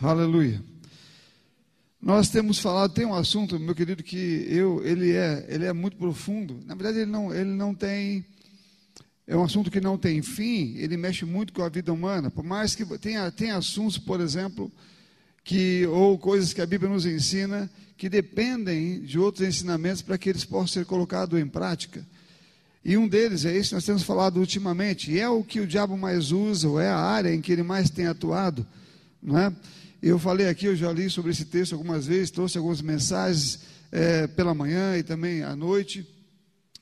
Aleluia. Nós temos falado, tem um assunto, meu querido, que eu, ele é, ele é muito profundo. Na verdade, ele não, ele não tem, é um assunto que não tem fim. Ele mexe muito com a vida humana. Por mais que tenha, tenha assuntos, por exemplo, que ou coisas que a Bíblia nos ensina que dependem de outros ensinamentos para que eles possam ser colocados em prática. E um deles é esse que nós temos falado ultimamente, e é o que o diabo mais usa, ou é a área em que ele mais tem atuado, não é? Eu falei aqui, eu já li sobre esse texto algumas vezes, trouxe algumas mensagens é, pela manhã e também à noite,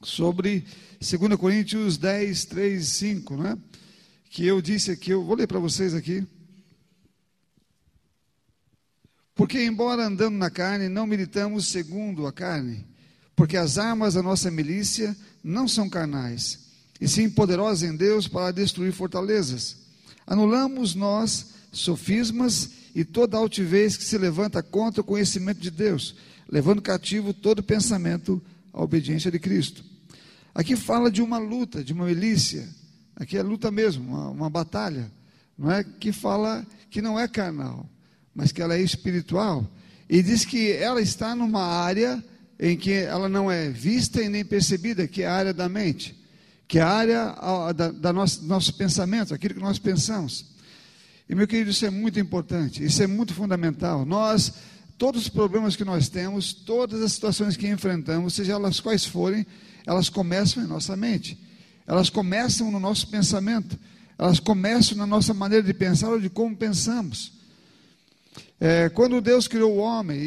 sobre 2 Coríntios 10, 3 e 5, né? que eu disse aqui, eu vou ler para vocês aqui. Porque, embora andando na carne, não militamos segundo a carne, porque as armas da nossa milícia não são carnais, e sim poderosas em Deus para destruir fortalezas. Anulamos nós sofismas e toda altivez que se levanta contra o conhecimento de Deus, levando cativo todo pensamento à obediência de Cristo. Aqui fala de uma luta, de uma milícia, aqui é luta mesmo, uma, uma batalha, não é? Que fala que não é carnal, mas que ela é espiritual, e diz que ela está numa área em que ela não é vista e nem percebida, que é a área da mente, que é a área da, da nosso, nosso pensamento, aquilo que nós pensamos. E meu querido, isso é muito importante, isso é muito fundamental. Nós, todos os problemas que nós temos, todas as situações que enfrentamos, seja elas quais forem, elas começam em nossa mente, elas começam no nosso pensamento, elas começam na nossa maneira de pensar ou de como pensamos. É, quando Deus criou o homem,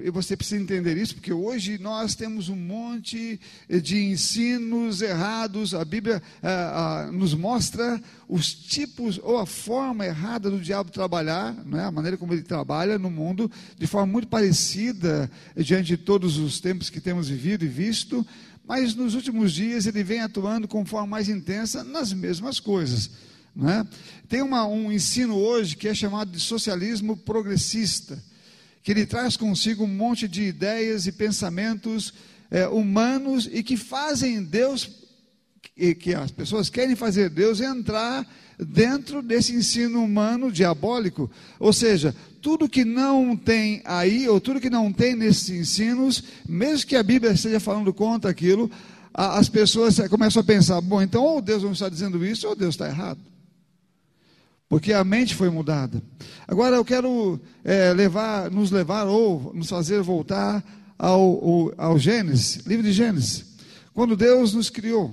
e você precisa entender isso, porque hoje nós temos um monte de ensinos errados, a Bíblia é, nos mostra os tipos ou a forma errada do diabo trabalhar, né, a maneira como ele trabalha no mundo, de forma muito parecida diante de todos os tempos que temos vivido e visto, mas nos últimos dias ele vem atuando com forma mais intensa nas mesmas coisas. Né? Tem uma, um ensino hoje que é chamado de socialismo progressista, que ele traz consigo um monte de ideias e pensamentos é, humanos e que fazem Deus, e que as pessoas querem fazer Deus entrar dentro desse ensino humano diabólico. Ou seja, tudo que não tem aí, ou tudo que não tem nesses ensinos, mesmo que a Bíblia esteja falando contra aquilo, as pessoas começam a pensar: bom, então ou Deus não está dizendo isso, ou Deus está errado porque a mente foi mudada. Agora eu quero é, levar, nos levar ou nos fazer voltar ao, ao, ao Gênesis, livro de Gênesis, quando Deus nos criou.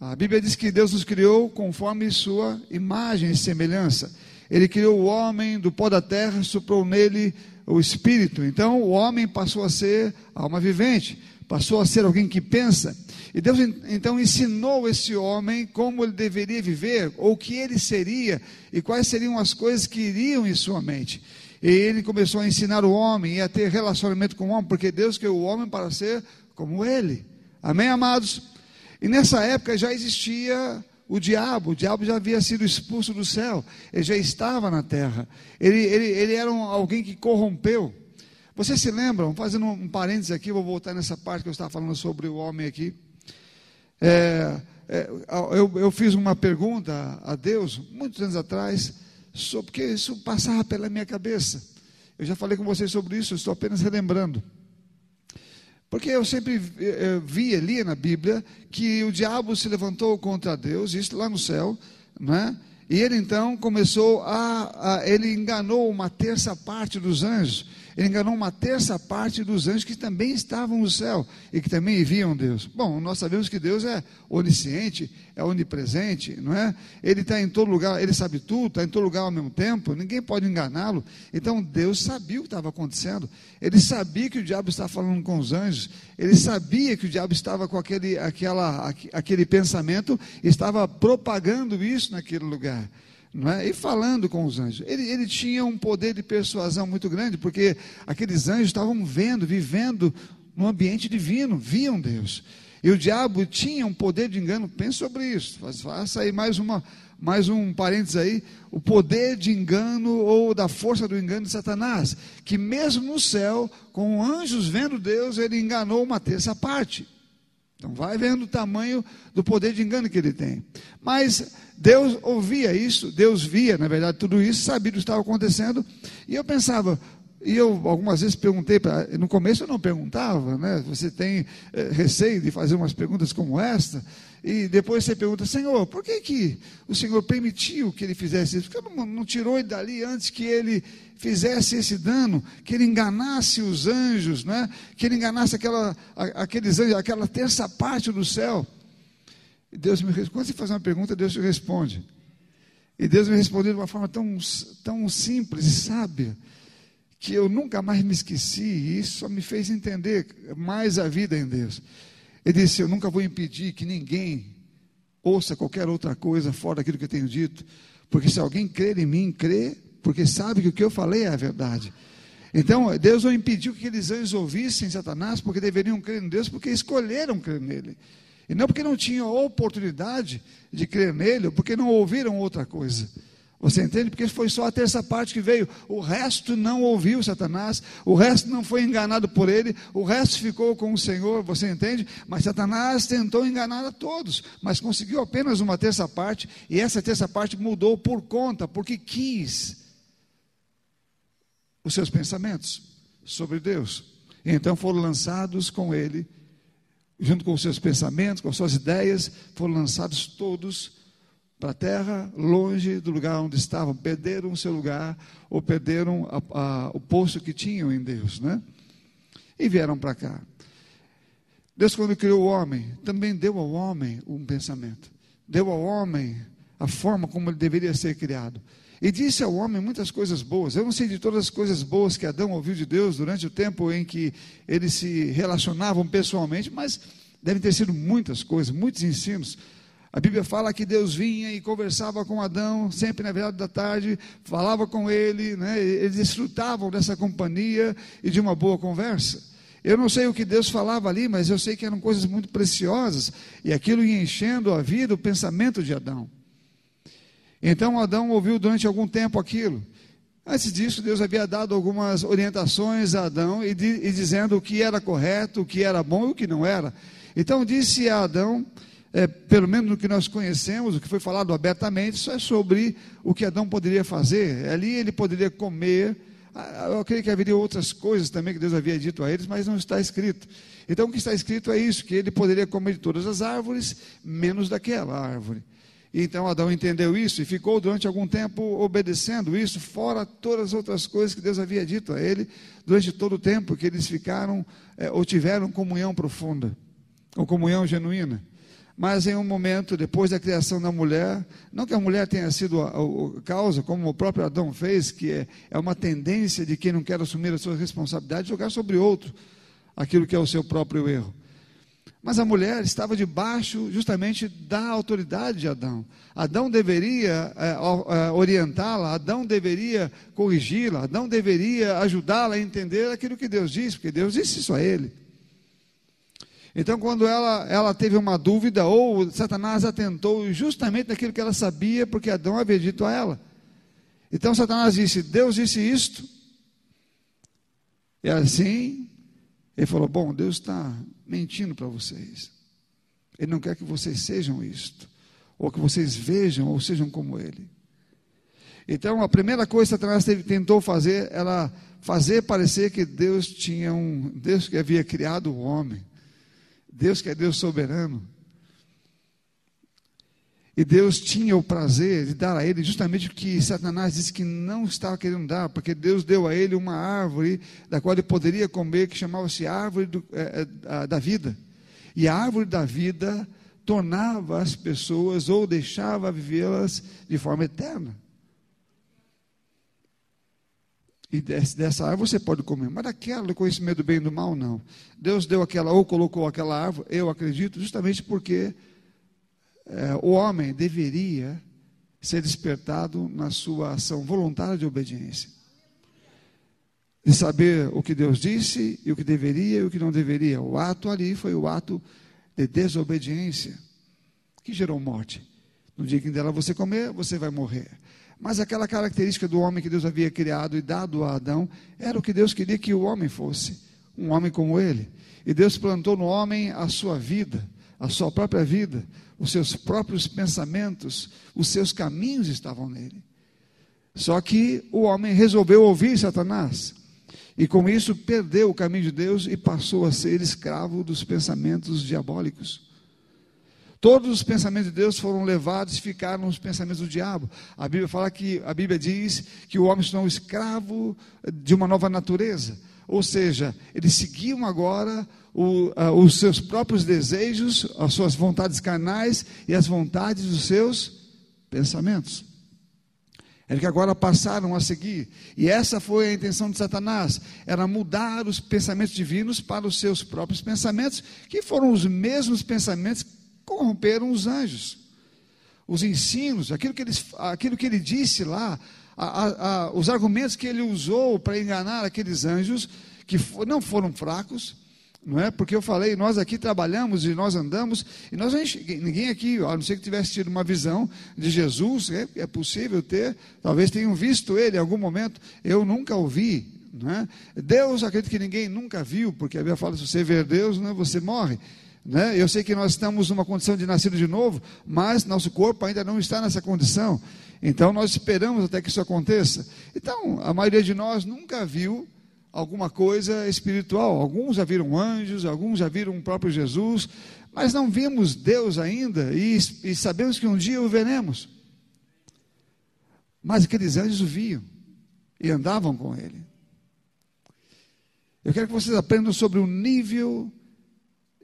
A Bíblia diz que Deus nos criou conforme sua imagem e semelhança. Ele criou o homem do pó da terra, soprou nele o espírito. Então o homem passou a ser alma vivente, passou a ser alguém que pensa. E Deus então ensinou esse homem como ele deveria viver, ou o que ele seria, e quais seriam as coisas que iriam em sua mente. E ele começou a ensinar o homem e a ter relacionamento com o homem, porque Deus criou o homem para ser como ele. Amém, amados? E nessa época já existia o diabo, o diabo já havia sido expulso do céu, ele já estava na terra, ele, ele, ele era um, alguém que corrompeu. Vocês se lembram, fazendo um parênteses aqui, vou voltar nessa parte que eu estava falando sobre o homem aqui. É, é, eu, eu, fiz uma pergunta a Deus, muitos anos atrás, sobre, porque isso passava pela minha cabeça. Eu já falei com vocês sobre isso, estou apenas relembrando. Porque eu sempre é, via, lia na Bíblia, que o diabo se levantou contra Deus, isso lá no céu, né? e ele então começou a, a ele enganou uma terça parte dos anjos. Ele enganou uma terça parte dos anjos que também estavam no céu e que também viam Deus. Bom, nós sabemos que Deus é onisciente, é onipresente, não é? Ele está em todo lugar, ele sabe tudo, está em todo lugar ao mesmo tempo, ninguém pode enganá-lo. Então Deus sabia o que estava acontecendo, ele sabia que o diabo estava falando com os anjos, ele sabia que o diabo estava com aquele, aquela, aquele pensamento, estava propagando isso naquele lugar é? e falando com os anjos. Ele, ele tinha um poder de persuasão muito grande, porque aqueles anjos estavam vendo, vivendo no ambiente divino, viam Deus. E o diabo tinha um poder de engano, pense sobre isso, faça aí mais, uma, mais um parênteses aí, o poder de engano ou da força do engano de Satanás, que mesmo no céu, com anjos vendo Deus, ele enganou uma terça parte. Então vai vendo o tamanho do poder de engano que ele tem. Mas Deus ouvia isso, Deus via, na verdade, tudo isso, sabia o que estava acontecendo. E eu pensava, e eu algumas vezes perguntei, pra, no começo eu não perguntava, né? Você tem é, receio de fazer umas perguntas como esta, e depois você pergunta, Senhor, por que, que o Senhor permitiu que ele fizesse isso? Por que não, não tirou ele dali antes que ele fizesse esse dano, que ele enganasse os anjos, né? que ele enganasse aquela, aqueles anjos, aquela terça parte do céu. E Deus me responde. Quando você faz uma pergunta, Deus te responde. E Deus me respondeu de uma forma tão, tão simples e sábia, que eu nunca mais me esqueci, e isso só me fez entender mais a vida em Deus. Ele disse: Eu nunca vou impedir que ninguém ouça qualquer outra coisa fora daquilo que eu tenho dito, porque se alguém crer em mim, crê porque sabe que o que eu falei é a verdade. Então, Deus não impediu que aqueles anjos ouvissem Satanás, porque deveriam crer em Deus, porque escolheram crer nele. E não porque não tinham oportunidade de crer nele, ou porque não ouviram outra coisa. Você entende? Porque foi só a terça parte que veio. O resto não ouviu Satanás, o resto não foi enganado por ele, o resto ficou com o Senhor, você entende? Mas Satanás tentou enganar a todos, mas conseguiu apenas uma terça parte, e essa terça parte mudou por conta, porque quis os seus pensamentos sobre Deus. E então foram lançados com ele, junto com os seus pensamentos, com as suas ideias, foram lançados todos para a terra, longe do lugar onde estavam, perderam o seu lugar, ou perderam a, a, o posto que tinham em Deus, né? E vieram para cá. Deus, quando criou o homem, também deu ao homem um pensamento, deu ao homem a forma como ele deveria ser criado. E disse ao homem muitas coisas boas. Eu não sei de todas as coisas boas que Adão ouviu de Deus durante o tempo em que eles se relacionavam pessoalmente, mas devem ter sido muitas coisas, muitos ensinos. A Bíblia fala que Deus vinha e conversava com Adão, sempre na verdade da tarde, falava com ele, né? eles desfrutavam dessa companhia e de uma boa conversa. Eu não sei o que Deus falava ali, mas eu sei que eram coisas muito preciosas, e aquilo ia enchendo a vida, o pensamento de Adão. Então Adão ouviu durante algum tempo aquilo. Antes disso, Deus havia dado algumas orientações a Adão e, e, dizendo o que era correto, o que era bom e o que não era. Então disse a Adão, é, pelo menos no que nós conhecemos, o que foi falado abertamente, isso é sobre o que Adão poderia fazer. Ali ele poderia comer. Ah, eu creio que haveria outras coisas também que Deus havia dito a eles, mas não está escrito. Então o que está escrito é isso: que ele poderia comer de todas as árvores, menos daquela árvore. Então Adão entendeu isso e ficou durante algum tempo obedecendo isso, fora todas as outras coisas que Deus havia dito a ele, durante todo o tempo que eles ficaram é, ou tiveram comunhão profunda, ou comunhão genuína. Mas em um momento, depois da criação da mulher, não que a mulher tenha sido a, a, a causa, como o próprio Adão fez, que é, é uma tendência de quem não quer assumir a sua responsabilidade, jogar sobre outro aquilo que é o seu próprio erro. Mas a mulher estava debaixo justamente da autoridade de Adão. Adão deveria é, é, orientá-la, Adão deveria corrigi-la, Adão deveria ajudá-la a entender aquilo que Deus disse, porque Deus disse isso a ele. Então, quando ela, ela teve uma dúvida, ou Satanás atentou justamente naquilo que ela sabia, porque Adão havia dito a ela. Então, Satanás disse: Deus disse isto. E assim, ele falou: Bom, Deus está mentindo para vocês. Ele não quer que vocês sejam isto, ou que vocês vejam ou sejam como ele. Então, a primeira coisa que Satanás tentou fazer era fazer parecer que Deus tinha um Deus que havia criado o homem, Deus que é Deus soberano. E Deus tinha o prazer de dar a ele justamente o que Satanás disse que não estava querendo dar, porque Deus deu a ele uma árvore da qual ele poderia comer, que chamava-se árvore do, é, é, da vida. E a árvore da vida tornava as pessoas ou deixava vivê-las de forma eterna. E dessa árvore você pode comer, mas daquela do conhecimento do bem e do mal, não. Deus deu aquela, ou colocou aquela árvore, eu acredito, justamente porque é, o homem deveria ser despertado na sua ação voluntária de obediência. De saber o que Deus disse e o que deveria e o que não deveria. O ato ali foi o ato de desobediência que gerou morte. No dia que dela você comer, você vai morrer. Mas aquela característica do homem que Deus havia criado e dado a Adão era o que Deus queria que o homem fosse: um homem como ele. E Deus plantou no homem a sua vida, a sua própria vida, os seus próprios pensamentos, os seus caminhos estavam nele. Só que o homem resolveu ouvir Satanás. E com isso perdeu o caminho de Deus e passou a ser escravo dos pensamentos diabólicos. Todos os pensamentos de Deus foram levados e ficaram nos pensamentos do diabo. A Bíblia fala que a Bíblia diz que o homem se tornou escravo de uma nova natureza. Ou seja, eles seguiam agora o, uh, os seus próprios desejos, as suas vontades carnais e as vontades dos seus pensamentos. É que agora passaram a seguir. E essa foi a intenção de Satanás: era mudar os pensamentos divinos para os seus próprios pensamentos, que foram os mesmos pensamentos corromperam os anjos. Os ensinos, aquilo que ele, aquilo que ele disse lá, a, a, a, os argumentos que ele usou para enganar aqueles anjos, que for, não foram fracos, não é? Porque eu falei, nós aqui trabalhamos e nós andamos, e nós ninguém aqui, a não ser que tivesse tido uma visão de Jesus, é, é possível ter, talvez tenham visto ele em algum momento, eu nunca ouvi. Não é? Deus, acredito que ninguém nunca viu, porque a Bíblia fala: se você ver Deus, não é? você morre. Né? Eu sei que nós estamos numa condição de nascido de novo, mas nosso corpo ainda não está nessa condição. Então nós esperamos até que isso aconteça. Então, a maioria de nós nunca viu alguma coisa espiritual. Alguns já viram anjos, alguns já viram o próprio Jesus, mas não vimos Deus ainda e, e sabemos que um dia o veremos. Mas aqueles anjos o viam e andavam com ele. Eu quero que vocês aprendam sobre o nível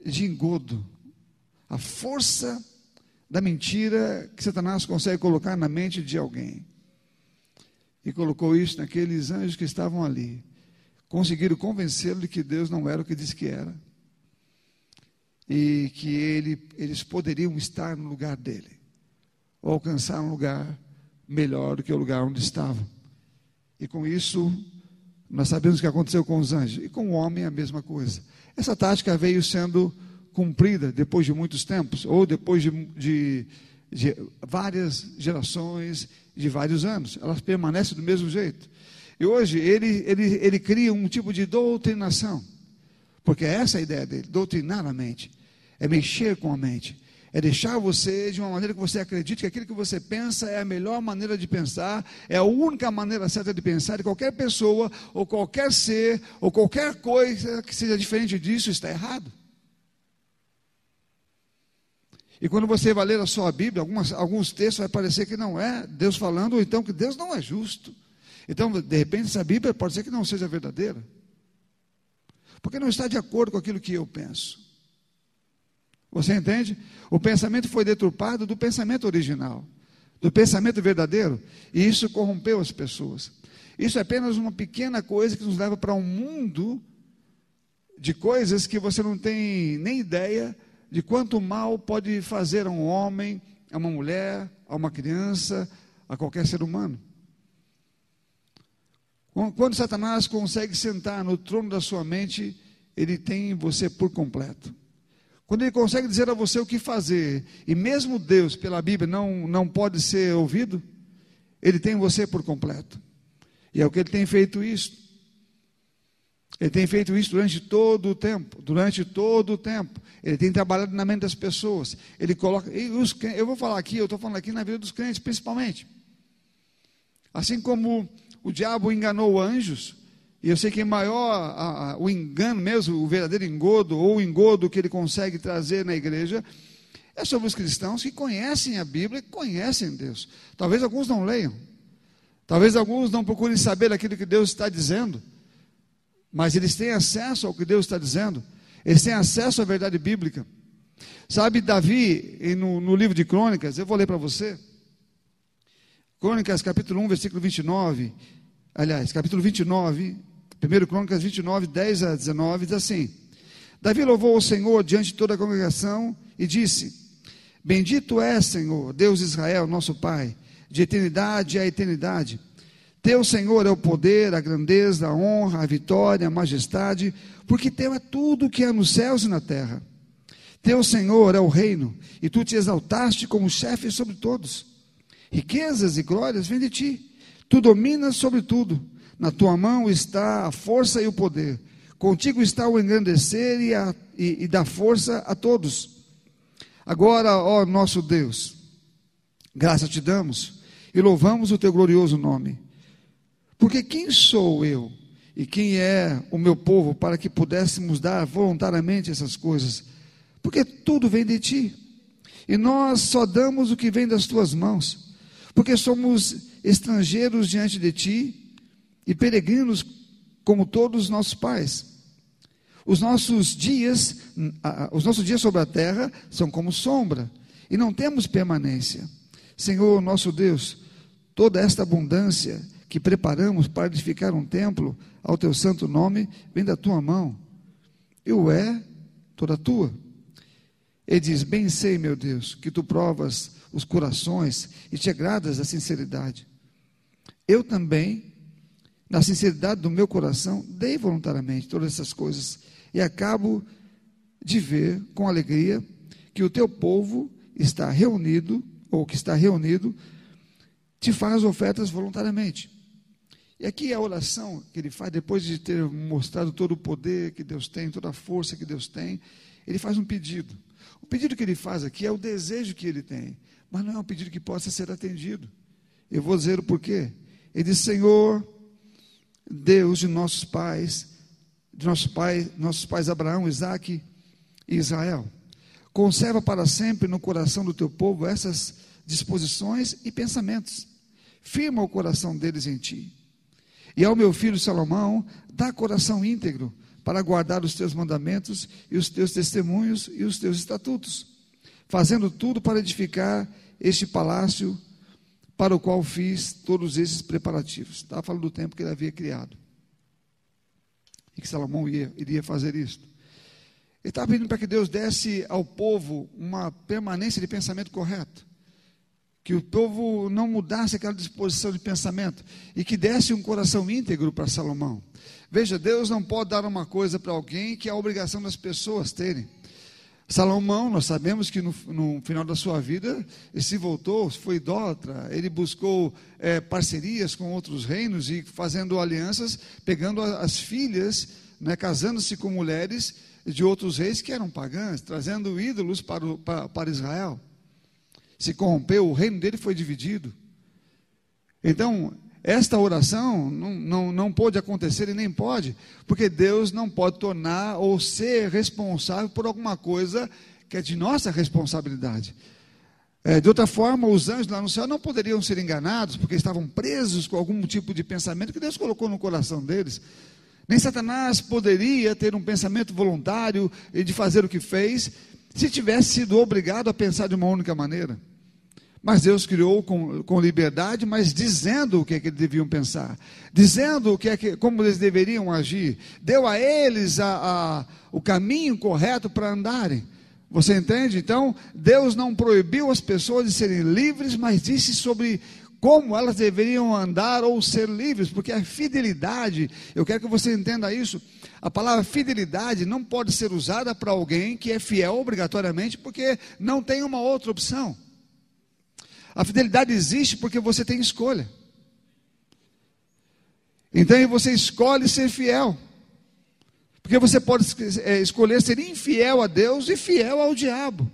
de engodo, a força da mentira que Satanás consegue colocar na mente de alguém. E colocou isso naqueles anjos que estavam ali conseguiram convencê-lo de que Deus não era o que disse que era. E que ele, eles poderiam estar no lugar dele, ou alcançar um lugar melhor do que o lugar onde estavam. E com isso, nós sabemos o que aconteceu com os anjos. E com o homem, a mesma coisa. Essa tática veio sendo cumprida depois de muitos tempos, ou depois de, de, de várias gerações, de vários anos. Ela permanece do mesmo jeito. E hoje ele, ele, ele cria um tipo de doutrinação, porque essa é a ideia dele, doutrinar a mente, é mexer com a mente, é deixar você de uma maneira que você acredite que aquilo que você pensa é a melhor maneira de pensar, é a única maneira certa de pensar, e qualquer pessoa, ou qualquer ser, ou qualquer coisa que seja diferente disso está errado. E quando você vai ler a sua Bíblia, algumas, alguns textos vai parecer que não é Deus falando, ou então que Deus não é justo. Então, de repente, essa Bíblia pode ser que não seja verdadeira, porque não está de acordo com aquilo que eu penso. Você entende? O pensamento foi deturpado do pensamento original, do pensamento verdadeiro, e isso corrompeu as pessoas. Isso é apenas uma pequena coisa que nos leva para um mundo de coisas que você não tem nem ideia de quanto mal pode fazer a um homem, a uma mulher, a uma criança, a qualquer ser humano. Quando Satanás consegue sentar no trono da sua mente, ele tem você por completo. Quando ele consegue dizer a você o que fazer, e mesmo Deus, pela Bíblia, não, não pode ser ouvido, ele tem você por completo. E é o que ele tem feito isso. Ele tem feito isso durante todo o tempo, durante todo o tempo. Ele tem trabalhado na mente das pessoas. Ele coloca, os, eu vou falar aqui, eu estou falando aqui na vida dos crentes, principalmente. Assim como o diabo enganou anjos, e eu sei que maior a, a, o engano mesmo, o verdadeiro engodo, ou o engodo que ele consegue trazer na igreja, é sobre os cristãos que conhecem a Bíblia e conhecem Deus. Talvez alguns não leiam, talvez alguns não procurem saber aquilo que Deus está dizendo, mas eles têm acesso ao que Deus está dizendo, eles têm acesso à verdade bíblica. Sabe, Davi, no, no livro de Crônicas, eu vou ler para você. Crônicas, capítulo 1, versículo 29. Aliás, capítulo 29, 1 Crônicas 29, 10 a 19, diz assim: Davi louvou o Senhor diante de toda a congregação e disse: Bendito é, Senhor, Deus de Israel, nosso Pai, de eternidade a eternidade. Teu Senhor é o poder, a grandeza, a honra, a vitória, a majestade, porque teu é tudo que há nos céus e na terra. Teu Senhor é o reino, e tu te exaltaste como chefe sobre todos. Riquezas e glórias vêm de ti. Tu dominas sobre tudo. Na tua mão está a força e o poder. Contigo está o engrandecer e, a, e, e dar força a todos. Agora, ó nosso Deus, graças te damos e louvamos o teu glorioso nome. Porque quem sou eu e quem é o meu povo para que pudéssemos dar voluntariamente essas coisas? Porque tudo vem de ti. E nós só damos o que vem das tuas mãos. Porque somos estrangeiros diante de ti e peregrinos como todos os nossos pais. Os nossos dias, os nossos dias sobre a terra são como sombra e não temos permanência. Senhor, nosso Deus, toda esta abundância que preparamos para edificar um templo ao teu santo nome vem da tua mão. E o é toda tua. Ele diz: Bem sei, meu Deus, que tu provas os corações e te agradas da sinceridade. Eu também, na sinceridade do meu coração, dei voluntariamente todas essas coisas e acabo de ver com alegria que o teu povo está reunido, ou que está reunido, te faz ofertas voluntariamente. E aqui a oração que ele faz, depois de ter mostrado todo o poder que Deus tem, toda a força que Deus tem, ele faz um pedido. O pedido que ele faz aqui é o desejo que ele tem, mas não é um pedido que possa ser atendido. Eu vou dizer o porquê. Ele diz: Senhor, Deus de nossos pais, de nossos pais, nossos pais Abraão, Isaac e Israel, conserva para sempre no coração do teu povo essas disposições e pensamentos. Firma o coração deles em ti. E ao meu filho Salomão, dá coração íntegro para guardar os teus mandamentos e os teus testemunhos e os teus estatutos, fazendo tudo para edificar este palácio para o qual fiz todos esses preparativos. Estava falando do tempo que ele havia criado. E que Salomão ia, iria fazer isso. Ele estava pedindo para que Deus desse ao povo uma permanência de pensamento correto. Que o povo não mudasse aquela disposição de pensamento. E que desse um coração íntegro para Salomão. Veja, Deus não pode dar uma coisa para alguém que é a obrigação das pessoas terem. Salomão, nós sabemos que no, no, final da sua vida, ele se voltou, foi idólatra, ele buscou é, parcerias com outros reinos e fazendo alianças, pegando as filhas, né, casando-se com mulheres de outros reis que eram pagãs, trazendo ídolos para, o, para, para Israel. Se corrompeu, o reino dele foi dividido. Então, esta oração não, não, não pôde acontecer e nem pode, porque Deus não pode tornar ou ser responsável por alguma coisa que é de nossa responsabilidade. É, de outra forma, os anjos lá no céu não poderiam ser enganados, porque estavam presos com algum tipo de pensamento que Deus colocou no coração deles. Nem Satanás poderia ter um pensamento voluntário de fazer o que fez, se tivesse sido obrigado a pensar de uma única maneira. Mas Deus criou com, com liberdade, mas dizendo o que, é que eles deviam pensar, dizendo o que é que, como eles deveriam agir, deu a eles a, a, o caminho correto para andarem. Você entende? Então, Deus não proibiu as pessoas de serem livres, mas disse sobre como elas deveriam andar ou ser livres, porque a fidelidade, eu quero que você entenda isso, a palavra fidelidade não pode ser usada para alguém que é fiel obrigatoriamente, porque não tem uma outra opção. A fidelidade existe porque você tem escolha. Então você escolhe ser fiel. Porque você pode é, escolher ser infiel a Deus e fiel ao diabo.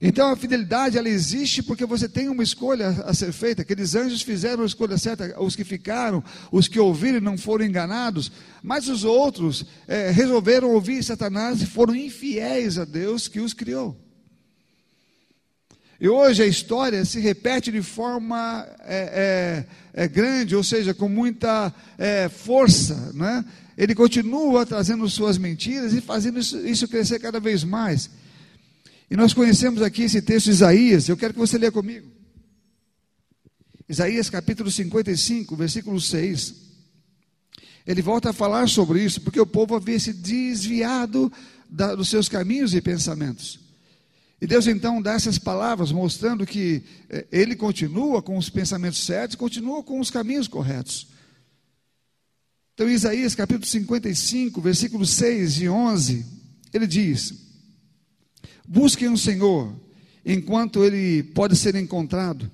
Então a fidelidade ela existe porque você tem uma escolha a ser feita. Aqueles anjos fizeram a escolha certa, os que ficaram, os que ouviram não foram enganados, mas os outros é, resolveram ouvir Satanás e foram infiéis a Deus que os criou. E hoje a história se repete de forma é, é, é grande, ou seja, com muita é, força. Né? Ele continua trazendo suas mentiras e fazendo isso, isso, crescer cada vez mais. E nós conhecemos aqui esse texto de Isaías, eu quero que você leia comigo. Isaías capítulo 55, versículo 6. Ele volta a falar sobre isso, porque o povo havia se desviado da, dos seus caminhos e pensamentos. E Deus então dá essas palavras, mostrando que eh, Ele continua com os pensamentos certos, continua com os caminhos corretos. Então, Isaías capítulo 55, versículos 6 e 11, ele diz: Busquem o Senhor enquanto Ele pode ser encontrado,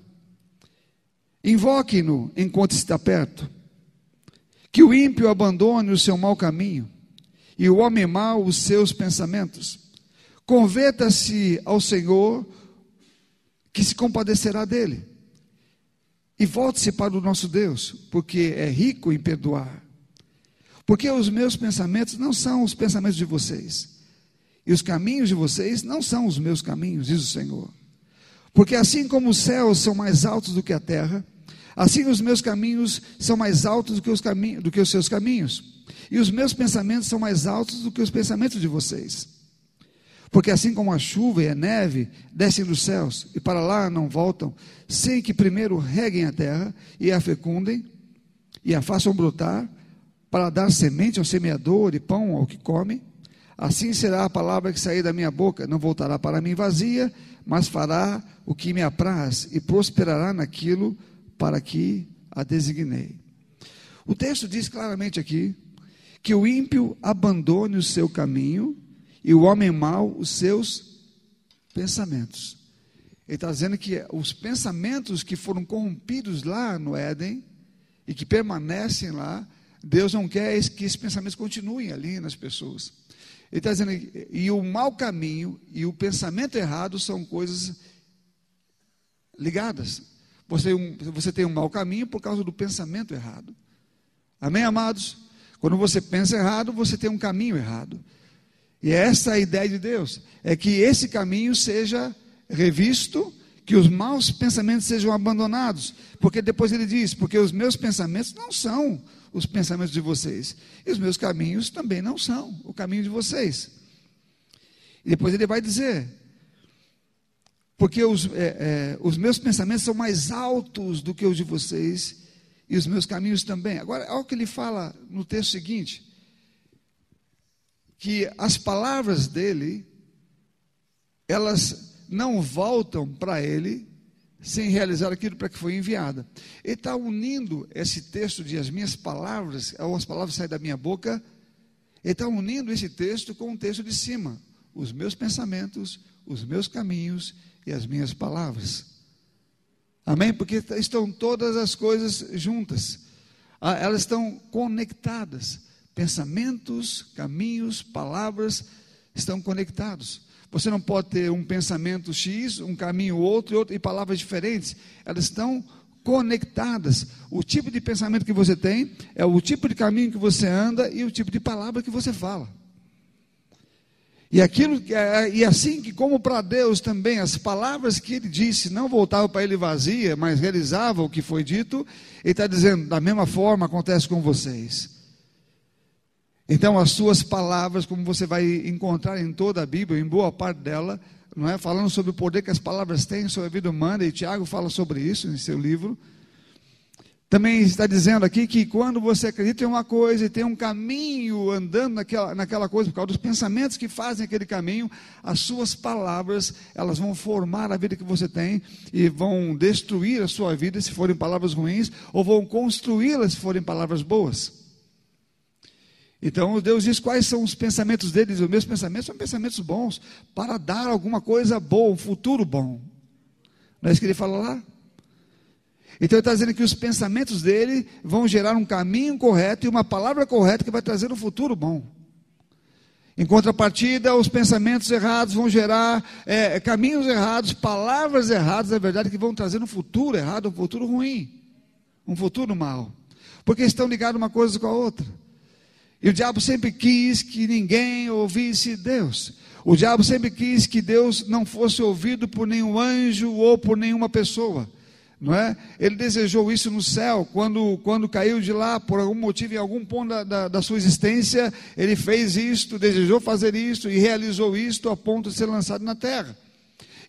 invoquem-no enquanto está perto. Que o ímpio abandone o seu mau caminho e o homem mau os seus pensamentos. Converta-se ao Senhor, que se compadecerá dele. E volte-se para o nosso Deus, porque é rico em perdoar. Porque os meus pensamentos não são os pensamentos de vocês, e os caminhos de vocês não são os meus caminhos, diz o Senhor. Porque assim como os céus são mais altos do que a terra, assim os meus caminhos são mais altos do que os, caminhos, do que os seus caminhos, e os meus pensamentos são mais altos do que os pensamentos de vocês. Porque assim como a chuva e a neve descem dos céus e para lá não voltam, sem que primeiro reguem a terra e a fecundem e a façam brotar, para dar semente ao semeador e pão ao que come, assim será a palavra que sair da minha boca, não voltará para mim vazia, mas fará o que me apraz e prosperará naquilo para que a designei. O texto diz claramente aqui que o ímpio abandone o seu caminho e o homem mau os seus pensamentos. Ele está dizendo que os pensamentos que foram corrompidos lá no Éden e que permanecem lá, Deus não quer que esses pensamentos continuem ali nas pessoas. Ele está dizendo, e o mau caminho e o pensamento errado são coisas ligadas. Você, você tem um mau caminho por causa do pensamento errado. Amém, amados? Quando você pensa errado, você tem um caminho errado. E essa é a ideia de Deus: é que esse caminho seja revisto, que os maus pensamentos sejam abandonados. Porque depois ele diz: porque os meus pensamentos não são os pensamentos de vocês, e os meus caminhos também não são o caminho de vocês. E depois ele vai dizer: porque os, é, é, os meus pensamentos são mais altos do que os de vocês, e os meus caminhos também. Agora, olha o que ele fala no texto seguinte que as palavras dele, elas não voltam para ele sem realizar aquilo para que foi enviada. Ele está unindo esse texto de as minhas palavras, ou as palavras saem da minha boca, ele está unindo esse texto com o texto de cima, os meus pensamentos, os meus caminhos e as minhas palavras. Amém? Porque estão todas as coisas juntas, ah, elas estão conectadas. Pensamentos, caminhos, palavras estão conectados. Você não pode ter um pensamento X, um caminho outro e, outro, e palavras diferentes. Elas estão conectadas. O tipo de pensamento que você tem é o tipo de caminho que você anda e o tipo de palavra que você fala. E aquilo é, e assim que como para Deus também as palavras que ele disse não voltavam para ele vazia, mas realizavam o que foi dito, ele está dizendo da mesma forma acontece com vocês. Então, as suas palavras, como você vai encontrar em toda a Bíblia, em boa parte dela, não é? falando sobre o poder que as palavras têm sobre a vida humana, e Tiago fala sobre isso em seu livro. Também está dizendo aqui que quando você acredita em uma coisa e tem um caminho andando naquela, naquela coisa, por causa dos pensamentos que fazem aquele caminho, as suas palavras, elas vão formar a vida que você tem e vão destruir a sua vida se forem palavras ruins, ou vão construí-la se forem palavras boas. Então Deus diz quais são os pensamentos dele. Diz, os meus pensamentos são pensamentos bons para dar alguma coisa boa, um futuro bom. Não é isso que ele fala lá? Então ele está dizendo que os pensamentos dele vão gerar um caminho correto e uma palavra correta que vai trazer um futuro bom. Em contrapartida, os pensamentos errados vão gerar é, caminhos errados, palavras erradas, na verdade, que vão trazer um futuro errado, um futuro ruim, um futuro mau. Porque estão ligados uma coisa com a outra. E o diabo sempre quis que ninguém ouvisse Deus. O diabo sempre quis que Deus não fosse ouvido por nenhum anjo ou por nenhuma pessoa. Não é? Ele desejou isso no céu, quando, quando caiu de lá, por algum motivo, em algum ponto da, da, da sua existência, ele fez isto, desejou fazer isto e realizou isto a ponto de ser lançado na terra.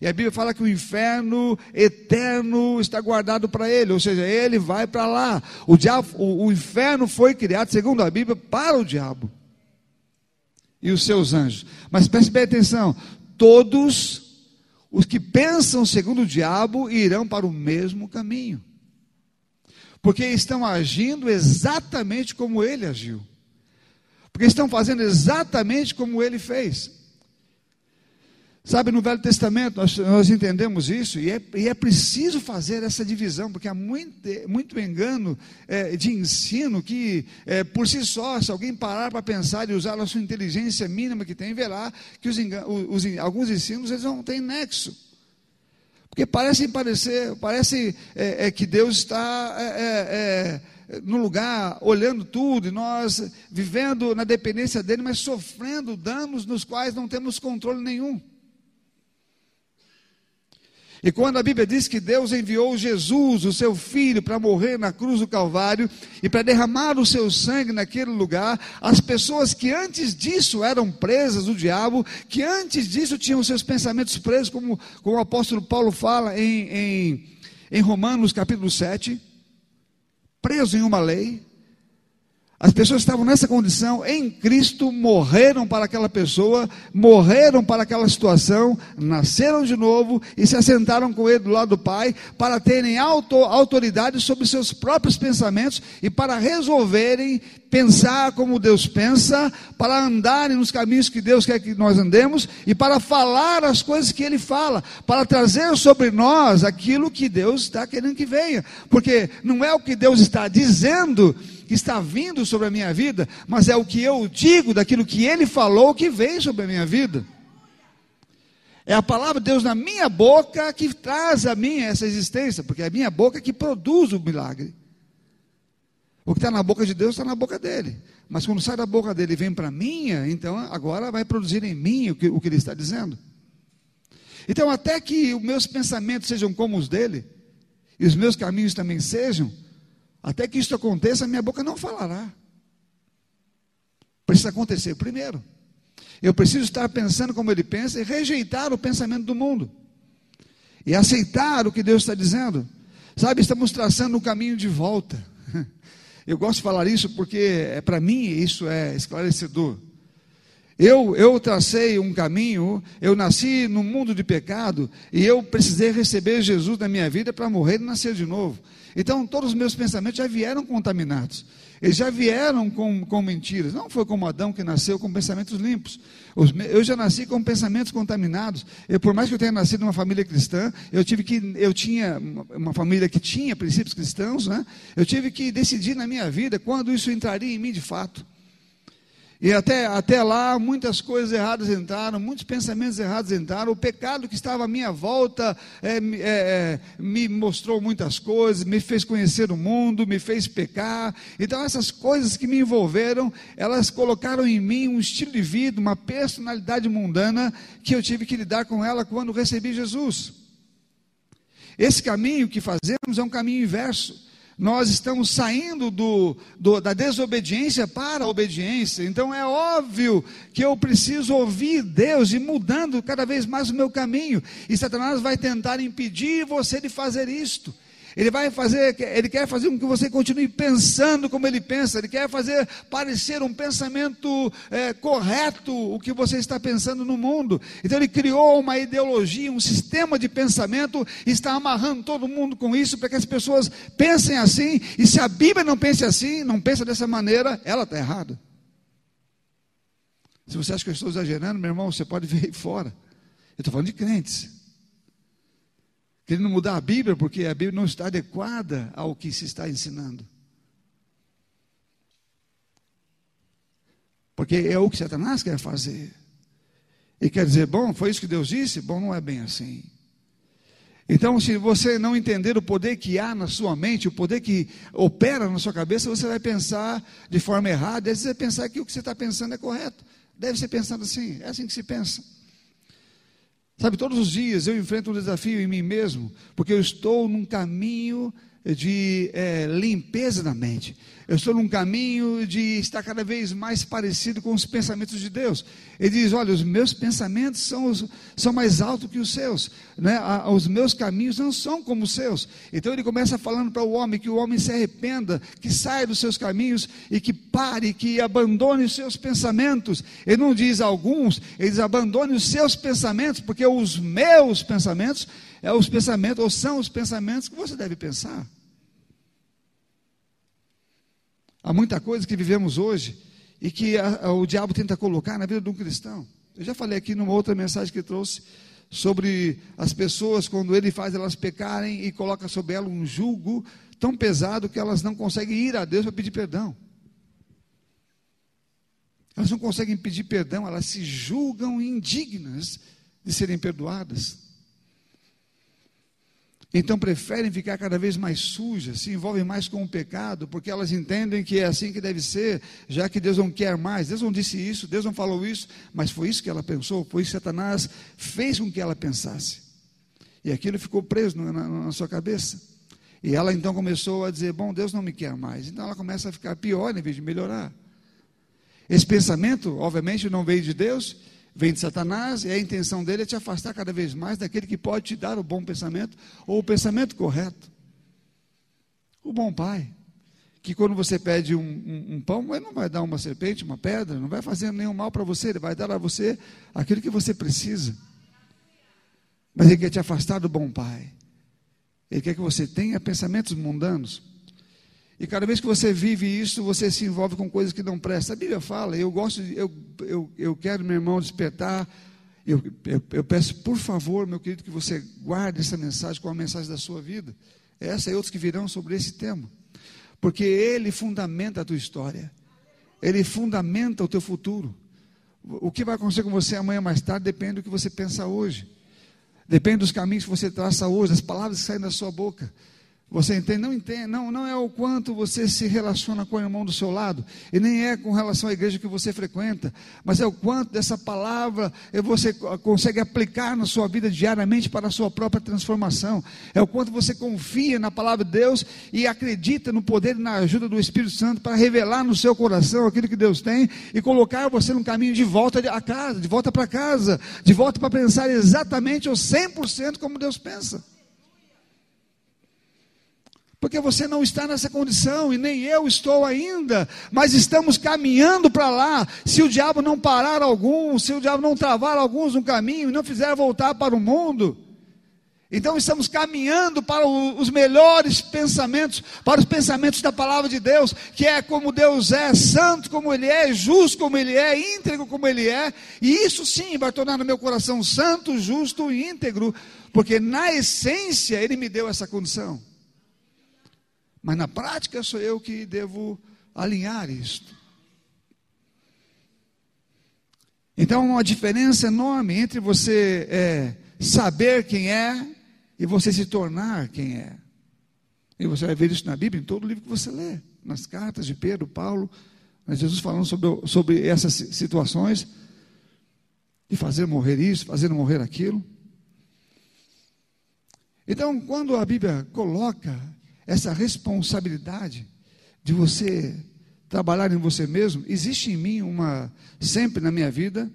E a Bíblia fala que o inferno eterno está guardado para ele, ou seja, ele vai para lá. O, diabo, o, o inferno foi criado, segundo a Bíblia, para o diabo e os seus anjos. Mas preste bem atenção: todos os que pensam segundo o diabo irão para o mesmo caminho, porque estão agindo exatamente como ele agiu, porque estão fazendo exatamente como ele fez. Sabe, no Velho Testamento nós, nós entendemos isso e é, e é, preciso fazer essa divisão, porque há muito, muito engano é, de ensino que, é, por si só, se alguém parar para pensar e usar a sua inteligência mínima que tem, verá que os, os, alguns ensinos eles não têm nexo. Porque parecem parecer, parece é, é, que Deus está é, no lugar, olhando tudo, e nós vivendo na dependência dele, mas sofrendo danos nos quais não temos controle nenhum. E quando a Bíblia diz que Deus enviou Jesus, o seu filho, para morrer na cruz do Calvário e para derramar o seu sangue naquele lugar, as pessoas que antes disso eram presas do diabo, que antes disso tinham seus pensamentos presos, como, como o apóstolo Paulo fala em, em, em Romanos capítulo 7, preso em uma lei, as pessoas estavam nessa condição, em Cristo, morreram para aquela pessoa, morreram para aquela situação, nasceram de novo e se assentaram com Ele do lado do Pai, para terem auto, autoridade sobre seus próprios pensamentos e para resolverem pensar como Deus pensa, para andarem nos caminhos que Deus quer que nós andemos e para falar as coisas que Ele fala, para trazer sobre nós aquilo que Deus está querendo que venha, porque não é o que Deus está dizendo que está vindo sobre a minha vida, mas é o que eu digo daquilo que ele falou que vem sobre a minha vida. É a palavra de Deus na minha boca que traz a mim essa existência, porque é a minha boca que produz o milagre. O que está na boca de Deus está na boca dele. Mas quando sai da boca dele e vem para a minha, então agora vai produzir em mim o que, o que ele está dizendo. Então, até que os meus pensamentos sejam como os dele, e os meus caminhos também sejam, até que isso aconteça, minha boca não falará. Precisa acontecer primeiro. Eu preciso estar pensando como ele pensa e rejeitar o pensamento do mundo. E aceitar o que Deus está dizendo. Sabe, estamos traçando um caminho de volta. Eu gosto de falar isso porque, é, para mim, isso é esclarecedor. Eu, eu tracei um caminho, eu nasci num mundo de pecado e eu precisei receber Jesus na minha vida para morrer e nascer de novo. Então, todos os meus pensamentos já vieram contaminados. Eles já vieram com, com mentiras. Não foi como Adão que nasceu com pensamentos limpos. Os, eu já nasci com pensamentos contaminados. Eu, por mais que eu tenha nascido numa família cristã, eu tive que, eu tinha uma família que tinha princípios cristãos, né? Eu tive que decidir na minha vida quando isso entraria em mim de fato. E até, até lá, muitas coisas erradas entraram, muitos pensamentos errados entraram. O pecado que estava à minha volta é, é, é, me mostrou muitas coisas, me fez conhecer o mundo, me fez pecar. Então, essas coisas que me envolveram, elas colocaram em mim um estilo de vida, uma personalidade mundana, que eu tive que lidar com ela quando recebi Jesus. Esse caminho que fazemos é um caminho inverso nós estamos saindo do, do, da desobediência para a obediência. Então é óbvio que eu preciso ouvir Deus e mudando cada vez mais o meu caminho. E Satanás vai tentar impedir você de fazer isto. Ele vai fazer, ele quer fazer com que você continue pensando como ele pensa, ele quer fazer parecer um pensamento é, correto o que você está pensando no mundo. Então ele criou uma ideologia, um sistema de pensamento, e está amarrando todo mundo com isso para que as pessoas pensem assim. E se a Bíblia não pensa assim, não pensa dessa maneira, ela está errada. Se você acha que eu estou exagerando, meu irmão, você pode ver aí fora. Eu estou falando de crentes querendo mudar a Bíblia, porque a Bíblia não está adequada ao que se está ensinando. Porque é o que Satanás quer fazer. E quer dizer, bom, foi isso que Deus disse? Bom, não é bem assim. Então, se você não entender o poder que há na sua mente, o poder que opera na sua cabeça, você vai pensar de forma errada. Deve ser pensar que o que você está pensando é correto. Deve ser pensando assim, é assim que se pensa. Sabe, todos os dias eu enfrento um desafio em mim mesmo, porque eu estou num caminho de é, limpeza da mente. Eu estou num caminho de estar cada vez mais parecido com os pensamentos de Deus. Ele diz: Olha, os meus pensamentos são, os, são mais altos que os seus, né? os meus caminhos não são como os seus. Então ele começa falando para o homem que o homem se arrependa, que saia dos seus caminhos e que pare, que abandone os seus pensamentos. Ele não diz alguns, ele diz: abandone os seus pensamentos, porque os meus pensamentos é os pensamentos, ou são os pensamentos que você deve pensar. Há muita coisa que vivemos hoje e que a, a, o diabo tenta colocar na vida de um cristão. Eu já falei aqui numa outra mensagem que trouxe sobre as pessoas, quando ele faz elas pecarem e coloca sobre elas um julgo tão pesado que elas não conseguem ir a Deus para pedir perdão. Elas não conseguem pedir perdão, elas se julgam indignas de serem perdoadas. Então preferem ficar cada vez mais sujas, se envolvem mais com o pecado, porque elas entendem que é assim que deve ser, já que Deus não quer mais. Deus não disse isso, Deus não falou isso, mas foi isso que ela pensou, foi isso que Satanás fez com que ela pensasse. E aquilo ficou preso na, na, na sua cabeça. E ela então começou a dizer: Bom, Deus não me quer mais. Então ela começa a ficar pior em vez de melhorar. Esse pensamento, obviamente, não veio de Deus, vem de Satanás, e a intenção dele é te afastar cada vez mais daquele que pode te dar o bom pensamento ou o pensamento correto. O bom pai, que quando você pede um, um, um pão, ele não vai dar uma serpente, uma pedra, não vai fazer nenhum mal para você, ele vai dar a você aquilo que você precisa. Mas ele quer te afastar do bom pai. Ele quer que você tenha pensamentos mundanos. E cada vez que você vive isso, você se envolve com coisas que não prestam. A Bíblia fala, eu gosto, de, eu, eu, eu quero, meu irmão, despertar. Eu, eu, eu, peço, por favor, meu querido, que você guarde essa mensagem com a mensagem da sua vida. Essa e outros que virão sobre esse tema. Porque ele fundamenta a tua história. Ele fundamenta o teu futuro. O que vai acontecer com você amanhã mais tarde depende do que você pensa hoje. Depende dos caminhos que você traça hoje, das palavras que saem da sua boca. Você entende? Não entende, não, não é o quanto você se relaciona com o irmão do seu lado, e nem é com relação à igreja que você frequenta, mas é o quanto dessa palavra você consegue aplicar na sua vida diariamente para a sua própria transformação. É o quanto você confia na palavra de Deus e acredita no poder e na ajuda do Espírito Santo para revelar no seu coração aquilo que Deus tem e colocar você no caminho de volta a casa, de volta para casa, de volta para pensar exatamente ou 100% como Deus pensa. Porque você não está nessa condição e nem eu estou ainda, mas estamos caminhando para lá. Se o diabo não parar alguns, se o diabo não travar alguns no caminho e não fizer voltar para o mundo, então estamos caminhando para os melhores pensamentos, para os pensamentos da palavra de Deus, que é como Deus é, santo como Ele é, justo como Ele é, íntegro como Ele é, e isso sim vai tornar no meu coração santo, justo e íntegro, porque na essência Ele me deu essa condição. Mas na prática sou eu que devo alinhar isto. Então, uma diferença enorme entre você é, saber quem é e você se tornar quem é. E você vai ver isso na Bíblia, em todo livro que você lê, nas cartas de Pedro, Paulo, né, Jesus falando sobre, sobre essas situações, de fazer morrer isso, fazer morrer aquilo. Então, quando a Bíblia coloca essa responsabilidade de você trabalhar em você mesmo, existe em mim uma, sempre na minha vida,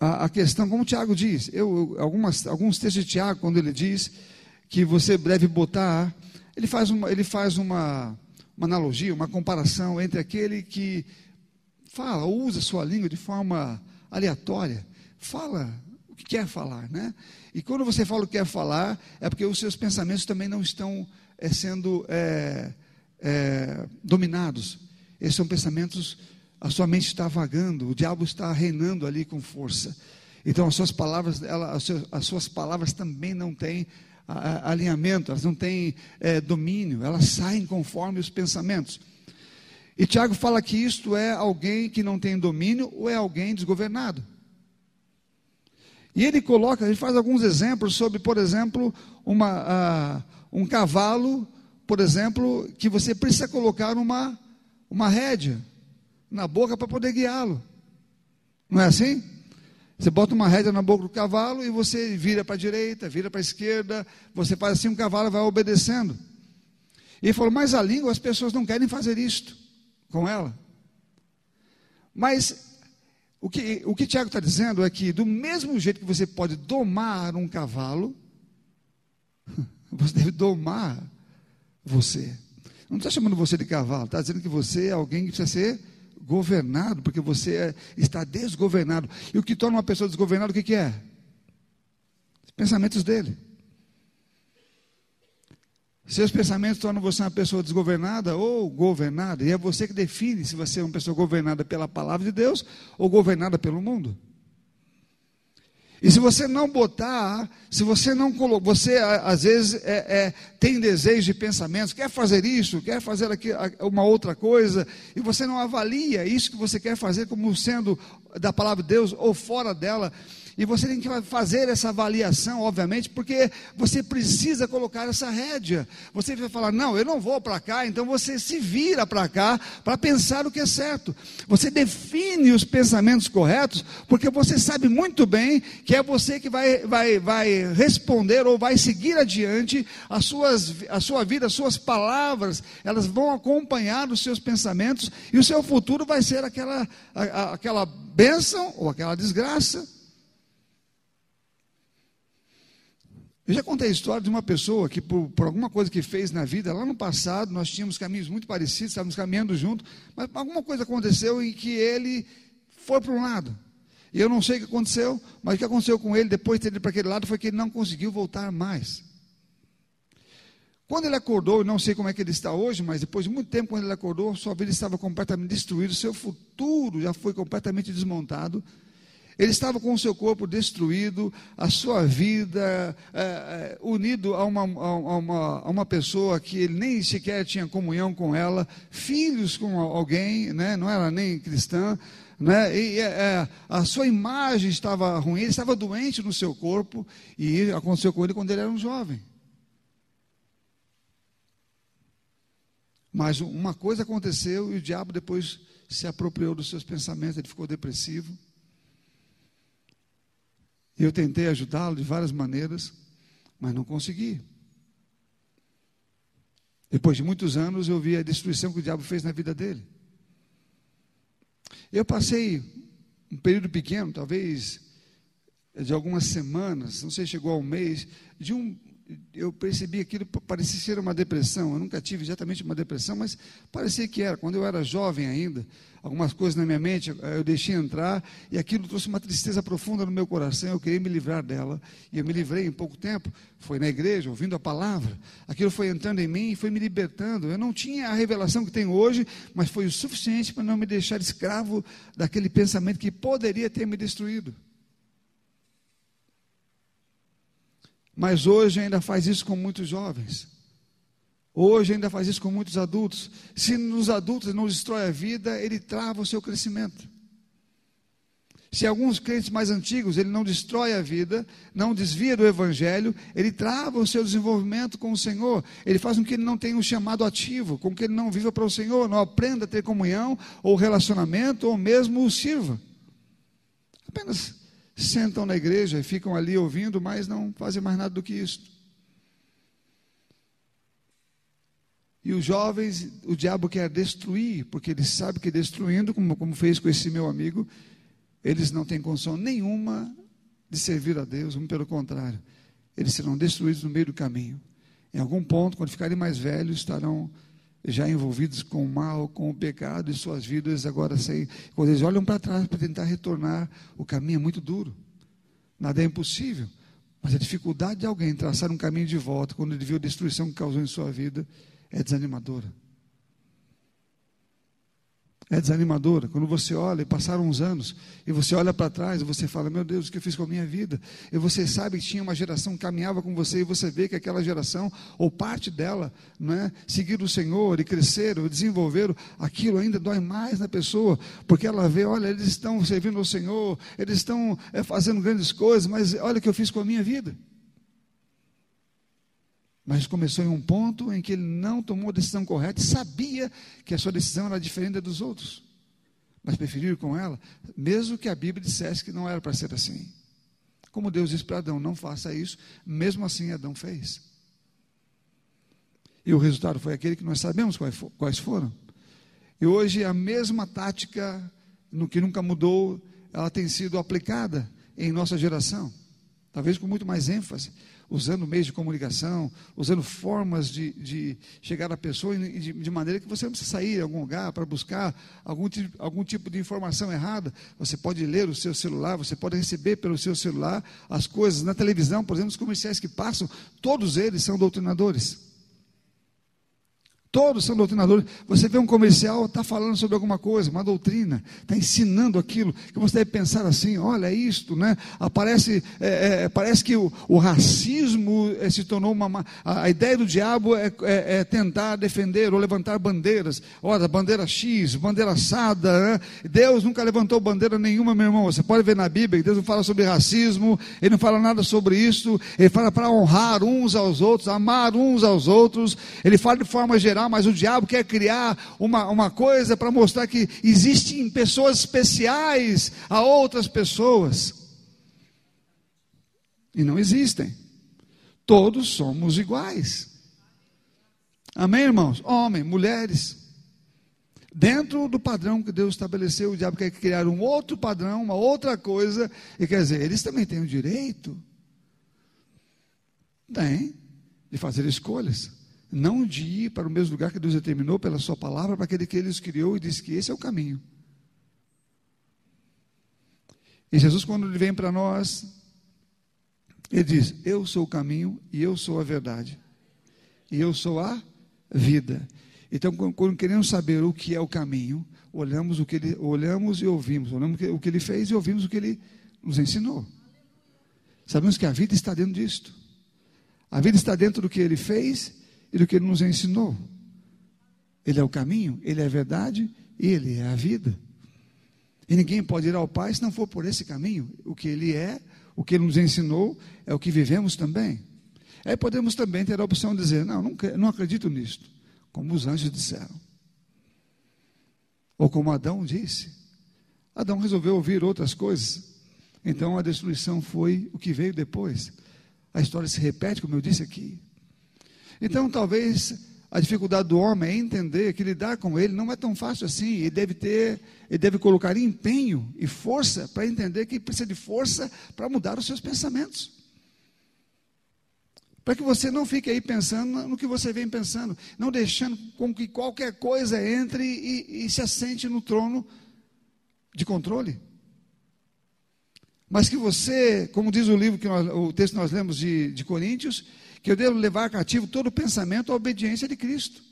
a, a questão, como o Tiago diz, eu, algumas, alguns textos de Tiago, quando ele diz que você deve botar, ele faz uma, ele faz uma, uma analogia, uma comparação entre aquele que fala, usa sua língua de forma aleatória, fala o que quer falar, né? E quando você fala o que quer falar, é porque os seus pensamentos também não estão sendo é, é, dominados. Esses são pensamentos, a sua mente está vagando, o diabo está reinando ali com força. Então as suas palavras, ela, as, suas, as, suas, palavras também não têm a, a, alinhamento, elas não têm é, domínio, elas saem conforme os pensamentos. E Tiago fala que isto é alguém que não tem domínio ou é alguém desgovernado. E ele coloca, ele faz alguns exemplos sobre, por exemplo, uma, um cavalo, por exemplo, que você precisa colocar uma, uma rédea na boca para poder guiá-lo. Não é assim? Você bota uma rédea na boca do cavalo e você vira para a direita, vira para a esquerda, você faz assim, o cavalo vai obedecendo. E falou, mas a língua, as pessoas não querem fazer isto com ela. Mas o que, o que Tiago está dizendo é que, do mesmo jeito que você pode domar um cavalo, Você deve domar você. Não está chamando você de cavalo, está dizendo que você é alguém que precisa ser governado, porque você é, está desgovernado. E o que torna uma pessoa desgovernada, o que, que é? Os pensamentos dele. Seus pensamentos tornam você uma pessoa desgovernada ou governada, e é você que define se você é uma pessoa governada pela palavra de Deus ou governada pelo mundo. E se você não botar, se você não colocar, você às vezes é, é, tem desejo de pensamentos, quer fazer isso, quer fazer aqui, uma outra coisa, e você não avalia isso que você quer fazer como sendo da palavra de Deus ou fora dela, e você tem que fazer essa avaliação, obviamente, porque você precisa colocar essa rédea. Você vai falar: não, eu não vou para cá, então você se vira para cá para pensar o que é certo. Você define os pensamentos corretos, porque você sabe muito bem que é você que vai, vai, vai responder ou vai seguir adiante as suas, a sua vida, as suas palavras, elas vão acompanhar os seus pensamentos e o seu futuro vai ser aquela, aquela bênção ou aquela desgraça. Eu já contei a história de uma pessoa que, por, por, alguma coisa que fez na vida, lá no passado, nós tínhamos caminhos muito parecidos, estávamos caminhando juntos, mas alguma coisa aconteceu em que ele foi para um lado. E eu não sei o que aconteceu, mas o que aconteceu com ele depois de ter ido para aquele lado foi que ele não conseguiu voltar mais. Quando ele acordou, eu não sei como é que ele está hoje, mas depois de muito tempo, quando ele acordou, sua vida estava completamente destruída, seu futuro já foi completamente desmontado. Ele estava com o seu corpo destruído, a sua vida é, é, unido a uma, a, uma, a uma pessoa que ele nem sequer tinha comunhão com ela, filhos com alguém, né? não era nem cristã. Né? E, é, a sua imagem estava ruim, ele estava doente no seu corpo, e aconteceu com ele quando ele era um jovem. Mas uma coisa aconteceu e o diabo depois se apropriou dos seus pensamentos, ele ficou depressivo. Eu tentei ajudá-lo de várias maneiras, mas não consegui. Depois de muitos anos, eu vi a destruição que o diabo fez na vida dele. Eu passei um período pequeno, talvez de algumas semanas, não sei, chegou a um mês, de um, eu percebi aquilo parecia ser uma depressão. Eu nunca tive exatamente uma depressão, mas parecia que era. Quando eu era jovem ainda, algumas coisas na minha mente eu deixei entrar e aquilo trouxe uma tristeza profunda no meu coração. Eu queria me livrar dela e eu me livrei em pouco tempo. Foi na igreja, ouvindo a palavra. Aquilo foi entrando em mim e foi me libertando. Eu não tinha a revelação que tenho hoje, mas foi o suficiente para não me deixar escravo daquele pensamento que poderia ter me destruído. Mas hoje ainda faz isso com muitos jovens. Hoje ainda faz isso com muitos adultos. Se nos adultos não destrói a vida, ele trava o seu crescimento. Se alguns crentes mais antigos ele não destrói a vida, não desvia do evangelho, ele trava o seu desenvolvimento com o Senhor. Ele faz com que ele não tenha um chamado ativo, com que ele não viva para o Senhor, não aprenda a ter comunhão ou relacionamento ou mesmo o sirva. Apenas sentam na igreja e ficam ali ouvindo, mas não fazem mais nada do que isso. E os jovens, o diabo quer destruir, porque ele sabe que destruindo, como, como fez com esse meu amigo, eles não têm condição nenhuma de servir a Deus, pelo contrário, eles serão destruídos no meio do caminho. Em algum ponto, quando ficarem mais velhos, estarão já envolvidos com o mal, com o pecado, e suas vidas agora sem. Quando eles olham para trás para tentar retornar, o caminho é muito duro. Nada é impossível. Mas a dificuldade de alguém traçar um caminho de volta quando ele viu a destruição que causou em sua vida é desanimadora é desanimadora. Quando você olha, e passaram uns anos, e você olha para trás, e você fala: Meu Deus, o que eu fiz com a minha vida? E você sabe que tinha uma geração que caminhava com você, e você vê que aquela geração, ou parte dela, né, seguir o Senhor e crescer, ou desenvolver, aquilo ainda dói mais na pessoa, porque ela vê: Olha, eles estão servindo ao Senhor, eles estão é, fazendo grandes coisas, mas olha o que eu fiz com a minha vida. Mas começou em um ponto em que ele não tomou a decisão correta e sabia que a sua decisão era diferente dos outros. Mas preferiu com ela, mesmo que a Bíblia dissesse que não era para ser assim. Como Deus disse para Adão: não faça isso, mesmo assim Adão fez. E o resultado foi aquele que nós sabemos quais foram. E hoje a mesma tática, no que nunca mudou, ela tem sido aplicada em nossa geração, talvez com muito mais ênfase usando meios de comunicação, usando formas de, de chegar à pessoa de, de, maneira que você não precisa sair a algum lugar para buscar algum, algum tipo de informação errada. Você pode ler o seu celular, você pode receber pelo seu celular as coisas. Na televisão, por exemplo, os comerciais que passam, todos eles são doutrinadores. Todos são doutrinadores. Você vê um comercial, está falando sobre alguma coisa, uma doutrina, está ensinando aquilo, que você deve pensar assim, olha isto, né? Aparece, é, é, parece que o, o racismo é, se tornou uma. A, a, ideia do diabo é, é, é, tentar defender ou levantar bandeiras. Olha, bandeira X, bandeira assada. Né? Deus nunca levantou bandeira nenhuma, meu irmão. Você pode ver na Bíblia que Deus não fala sobre racismo, ele não fala nada sobre isso, ele fala para honrar uns aos outros, amar uns aos outros, ele fala de forma geral mas o diabo quer criar uma, uma coisa para mostrar que existem pessoas especiais a outras pessoas. E não existem. Todos somos iguais. Amém, irmãos? Homem, mulheres. Dentro do padrão que Deus estabeleceu, o diabo quer criar um outro padrão, uma outra coisa, e quer dizer, eles também têm o direito. Tem, de fazer escolhas não de ir para o mesmo lugar que Deus determinou pela Sua palavra, para aquele que Ele os criou e disse que esse é o caminho. E Jesus, quando Ele vem para nós, Ele diz: Eu sou o caminho e eu sou a verdade, e eu sou a vida. Então, quando queremos saber o que é o caminho, olhamos o que ele, olhamos e ouvimos, olhamos o que ele fez e ouvimos o que ele nos ensinou. Sabemos que a vida está dentro disto. A vida está dentro do que ele fez e do que ele nos ensinou. Ele é o caminho, ele é a verdade e ele é a vida. E ninguém pode ir ao Pai se não for por esse caminho. O que ele é, o que ele nos ensinou, é o que vivemos também. Aí podemos também ter a opção de dizer: não, não, não acredito nisto, como os anjos disseram. Ou como Adão disse. Adão resolveu ouvir outras coisas. Então a destruição foi o que veio depois. A história se repete, como eu disse aqui. Então, talvez a dificuldade do homem é entender que lidar com ele não é tão fácil assim. Ele deve ter, ele deve colocar empenho e força para entender que precisa de força para mudar os seus pensamentos. Para que você não fique aí pensando no que você vem pensando, não deixando com que qualquer coisa entre e, e se assente no trono de controle. Mas que você, como diz o livro que nós, o texto que nós lemos de, de Coríntios, que eu devo levar cativo todo o pensamento à obediência de Cristo.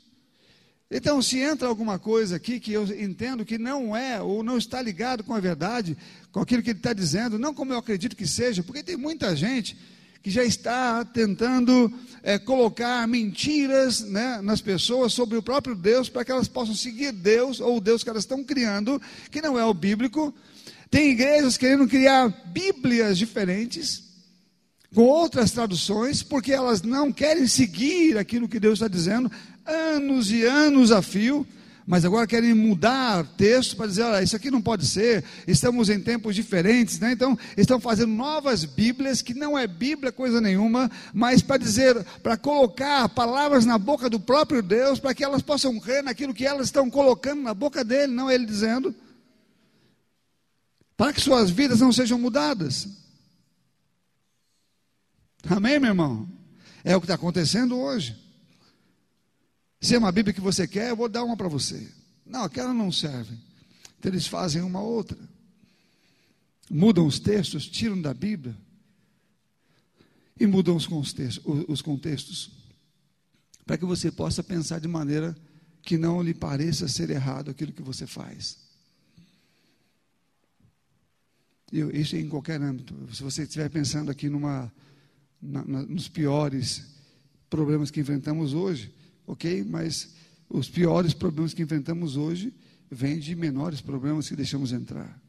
Então, se entra alguma coisa aqui que eu entendo que não é ou não está ligado com a verdade, com aquilo que ele está dizendo, não como eu acredito que seja, porque tem muita gente que já está tentando é, colocar mentiras né, nas pessoas sobre o próprio Deus para que elas possam seguir Deus ou o Deus que elas estão criando, que não é o bíblico. Tem igrejas querendo criar Bíblias diferentes com outras traduções, porque elas não querem seguir aquilo que Deus está dizendo, anos e anos a fio, mas agora querem mudar texto para dizer, olha, isso aqui não pode ser, estamos em tempos diferentes, né? então estão fazendo novas Bíblias, que não é Bíblia coisa nenhuma, mas para dizer, para colocar palavras na boca do próprio Deus, para que elas possam crer naquilo que elas estão colocando na boca dele, não ele dizendo, para que suas vidas não sejam mudadas. Amém, meu irmão? É o que está acontecendo hoje. Se é uma Bíblia que você quer, eu vou dar uma para você. Não, aquela não serve. Então eles fazem uma outra. Mudam os textos, tiram da Bíblia e mudam os contextos, os contextos para que você possa pensar de maneira que não lhe pareça ser errado aquilo que você faz. Isso é em qualquer âmbito. Se você estiver pensando aqui numa na, na, nos piores problemas que enfrentamos hoje, ok? Mas os piores problemas que enfrentamos hoje vêm de menores problemas que deixamos entrar.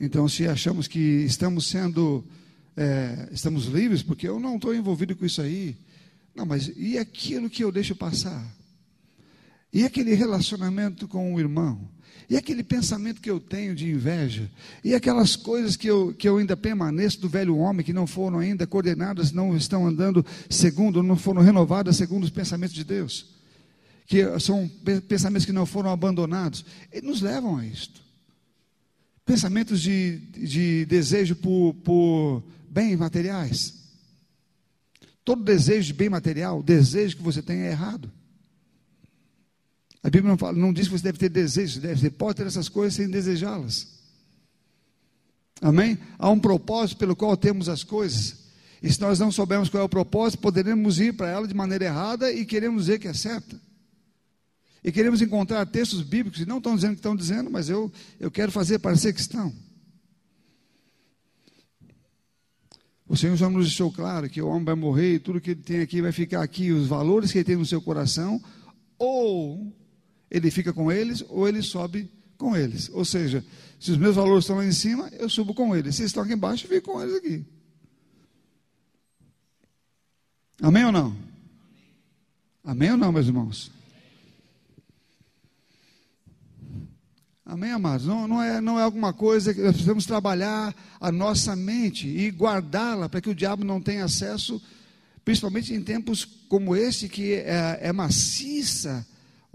Então, se achamos que estamos sendo, é, estamos livres, porque eu não estou envolvido com isso aí, não, mas e aquilo que eu deixo passar? E aquele relacionamento com o irmão? E aquele pensamento que eu tenho de inveja, e aquelas coisas que eu, que eu ainda permaneço do velho homem, que não foram ainda coordenadas, não estão andando segundo, não foram renovadas segundo os pensamentos de Deus, que são pensamentos que não foram abandonados, eles nos levam a isto. Pensamentos de, de desejo por, por bens materiais. Todo desejo de bem material, desejo que você tem é errado. A Bíblia não, fala, não diz que você deve ter desejos, você pode ter essas coisas sem desejá-las. Amém? Há um propósito pelo qual temos as coisas. E se nós não soubermos qual é o propósito, poderemos ir para ela de maneira errada e queremos dizer que é certa. E queremos encontrar textos bíblicos, e não estão dizendo que estão dizendo, mas eu, eu quero fazer parecer que estão. O Senhor já nos deixou claro que o homem vai morrer e tudo que ele tem aqui vai ficar aqui, os valores que ele tem no seu coração, ou ele fica com eles, ou ele sobe com eles. Ou seja, se os meus valores estão lá em cima, eu subo com eles. Se estão aqui embaixo, eu fico com eles aqui. Amém ou não? Amém ou não, meus irmãos? Amém, amados? Não, não, é, não é alguma coisa que nós precisamos trabalhar a nossa mente e guardá-la para que o diabo não tenha acesso, principalmente em tempos como esse, que é, é maciça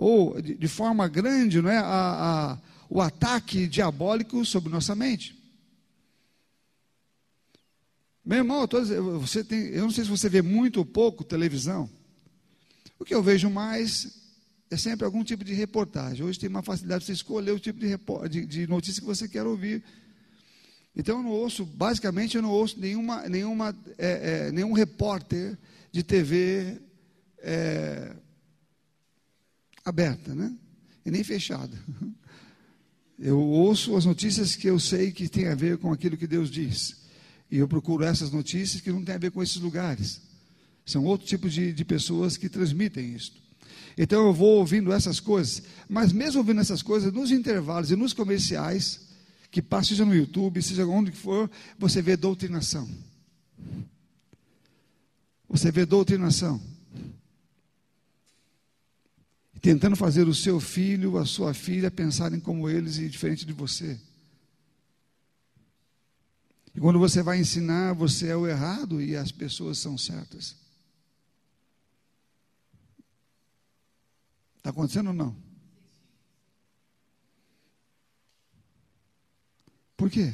ou de, de, forma grande não é, a, a, o ataque diabólico sobre nossa mente. Meu irmão, eu, você tem, eu não sei se você vê muito ou pouco televisão. O que eu vejo mais é sempre algum tipo de reportagem. Hoje tem uma facilidade de você escolher o tipo de, de, de, notícia que você quer ouvir. Então eu não ouço, basicamente eu não ouço nenhuma, nenhuma, é, é, nenhum repórter de TV é, aberta, né? E nem fechada. Eu ouço as notícias que eu sei que tem a ver com aquilo que Deus diz. E eu procuro essas notícias que não tem a ver com esses lugares. São outro tipo de, de pessoas que transmitem isso. Então eu vou ouvindo essas coisas, mas mesmo ouvindo essas coisas, nos intervalos e nos comerciais, que passa seja no YouTube, seja onde for, você vê doutrinação. Você vê doutrinação. Tentando fazer o seu filho, a sua filha pensarem como eles e diferente de você. E quando você vai ensinar, você é o errado e as pessoas são certas. Está acontecendo ou não? Por quê?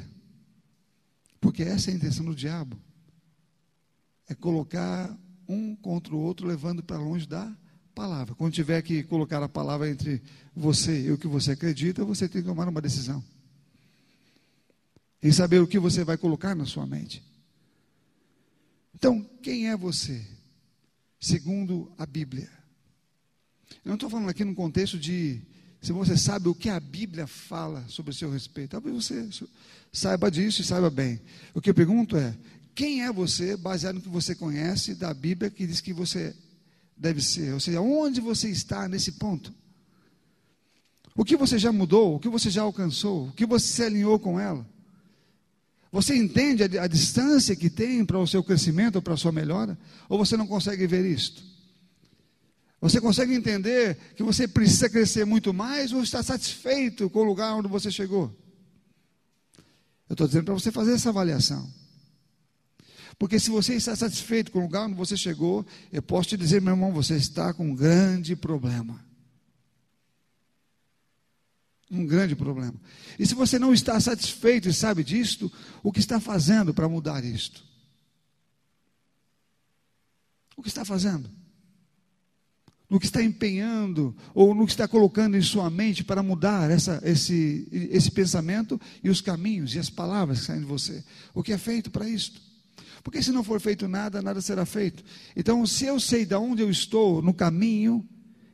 Porque essa é a intenção do diabo. É colocar um contra o outro, levando para longe da palavra. Quando tiver que colocar a palavra entre você e o que você acredita, você tem que tomar uma decisão. Em saber o que você vai colocar na sua mente. Então, quem é você? Segundo a Bíblia. Eu não estou falando aqui no contexto de se você sabe o que a Bíblia fala sobre o seu respeito. Talvez você saiba disso e saiba bem. O que eu pergunto é: quem é você, baseado no que você conhece da Bíblia, que diz que você deve ser? Ou seja, onde você está nesse ponto? O que você já mudou? O que você já alcançou? O que você se alinhou com ela? Você entende a, a distância que tem para o seu crescimento ou para a sua melhora? Ou você não consegue ver isto? Você consegue entender que você precisa crescer muito mais ou está satisfeito com o lugar onde você chegou? Eu estou dizendo para você fazer essa avaliação. Porque se você está satisfeito com o lugar onde você chegou, eu posso te dizer, meu irmão, você está com um grande problema. Um grande problema. E se você não está satisfeito e sabe disto, o que está fazendo para mudar isto? O que está fazendo? no que está empenhando ou no que está colocando em sua mente para mudar essa, esse, esse pensamento e os caminhos e as palavras que saem de você. O que é feito para isto? Porque se não for feito nada, nada será feito. Então, se eu sei de onde eu estou no caminho,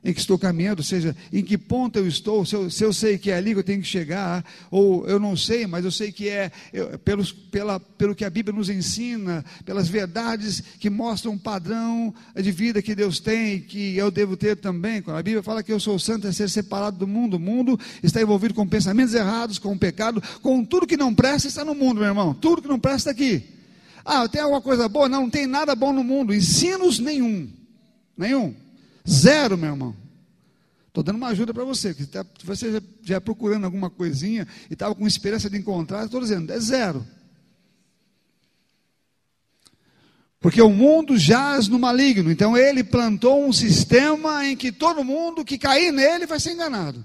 em que estou caminhando, ou seja, em que ponto eu estou, se eu, se eu, sei que é ali que eu tenho que chegar, ou eu não sei, mas eu sei que é eu, pelos, pela, pelo que a Bíblia nos ensina, pelas verdades que mostram um padrão de vida que Deus tem, que eu devo ter também. Quando a Bíblia fala que eu sou santo, é ser separado do mundo, o mundo está envolvido com pensamentos errados, com o pecado, com tudo que não presta está no mundo, meu irmão, tudo que não presta aqui. Ah, tem alguma coisa boa? Não, não tem nada bom no mundo, ensinos nenhum, nenhum. Zero, meu irmão. Estou dando uma ajuda para você, que tá, você já, já procurando alguma coisinha e estava com esperança de encontrar, estou dizendo, é zero. Porque o mundo jaz no maligno, então ele plantou um sistema em que todo mundo que cair nele vai ser enganado.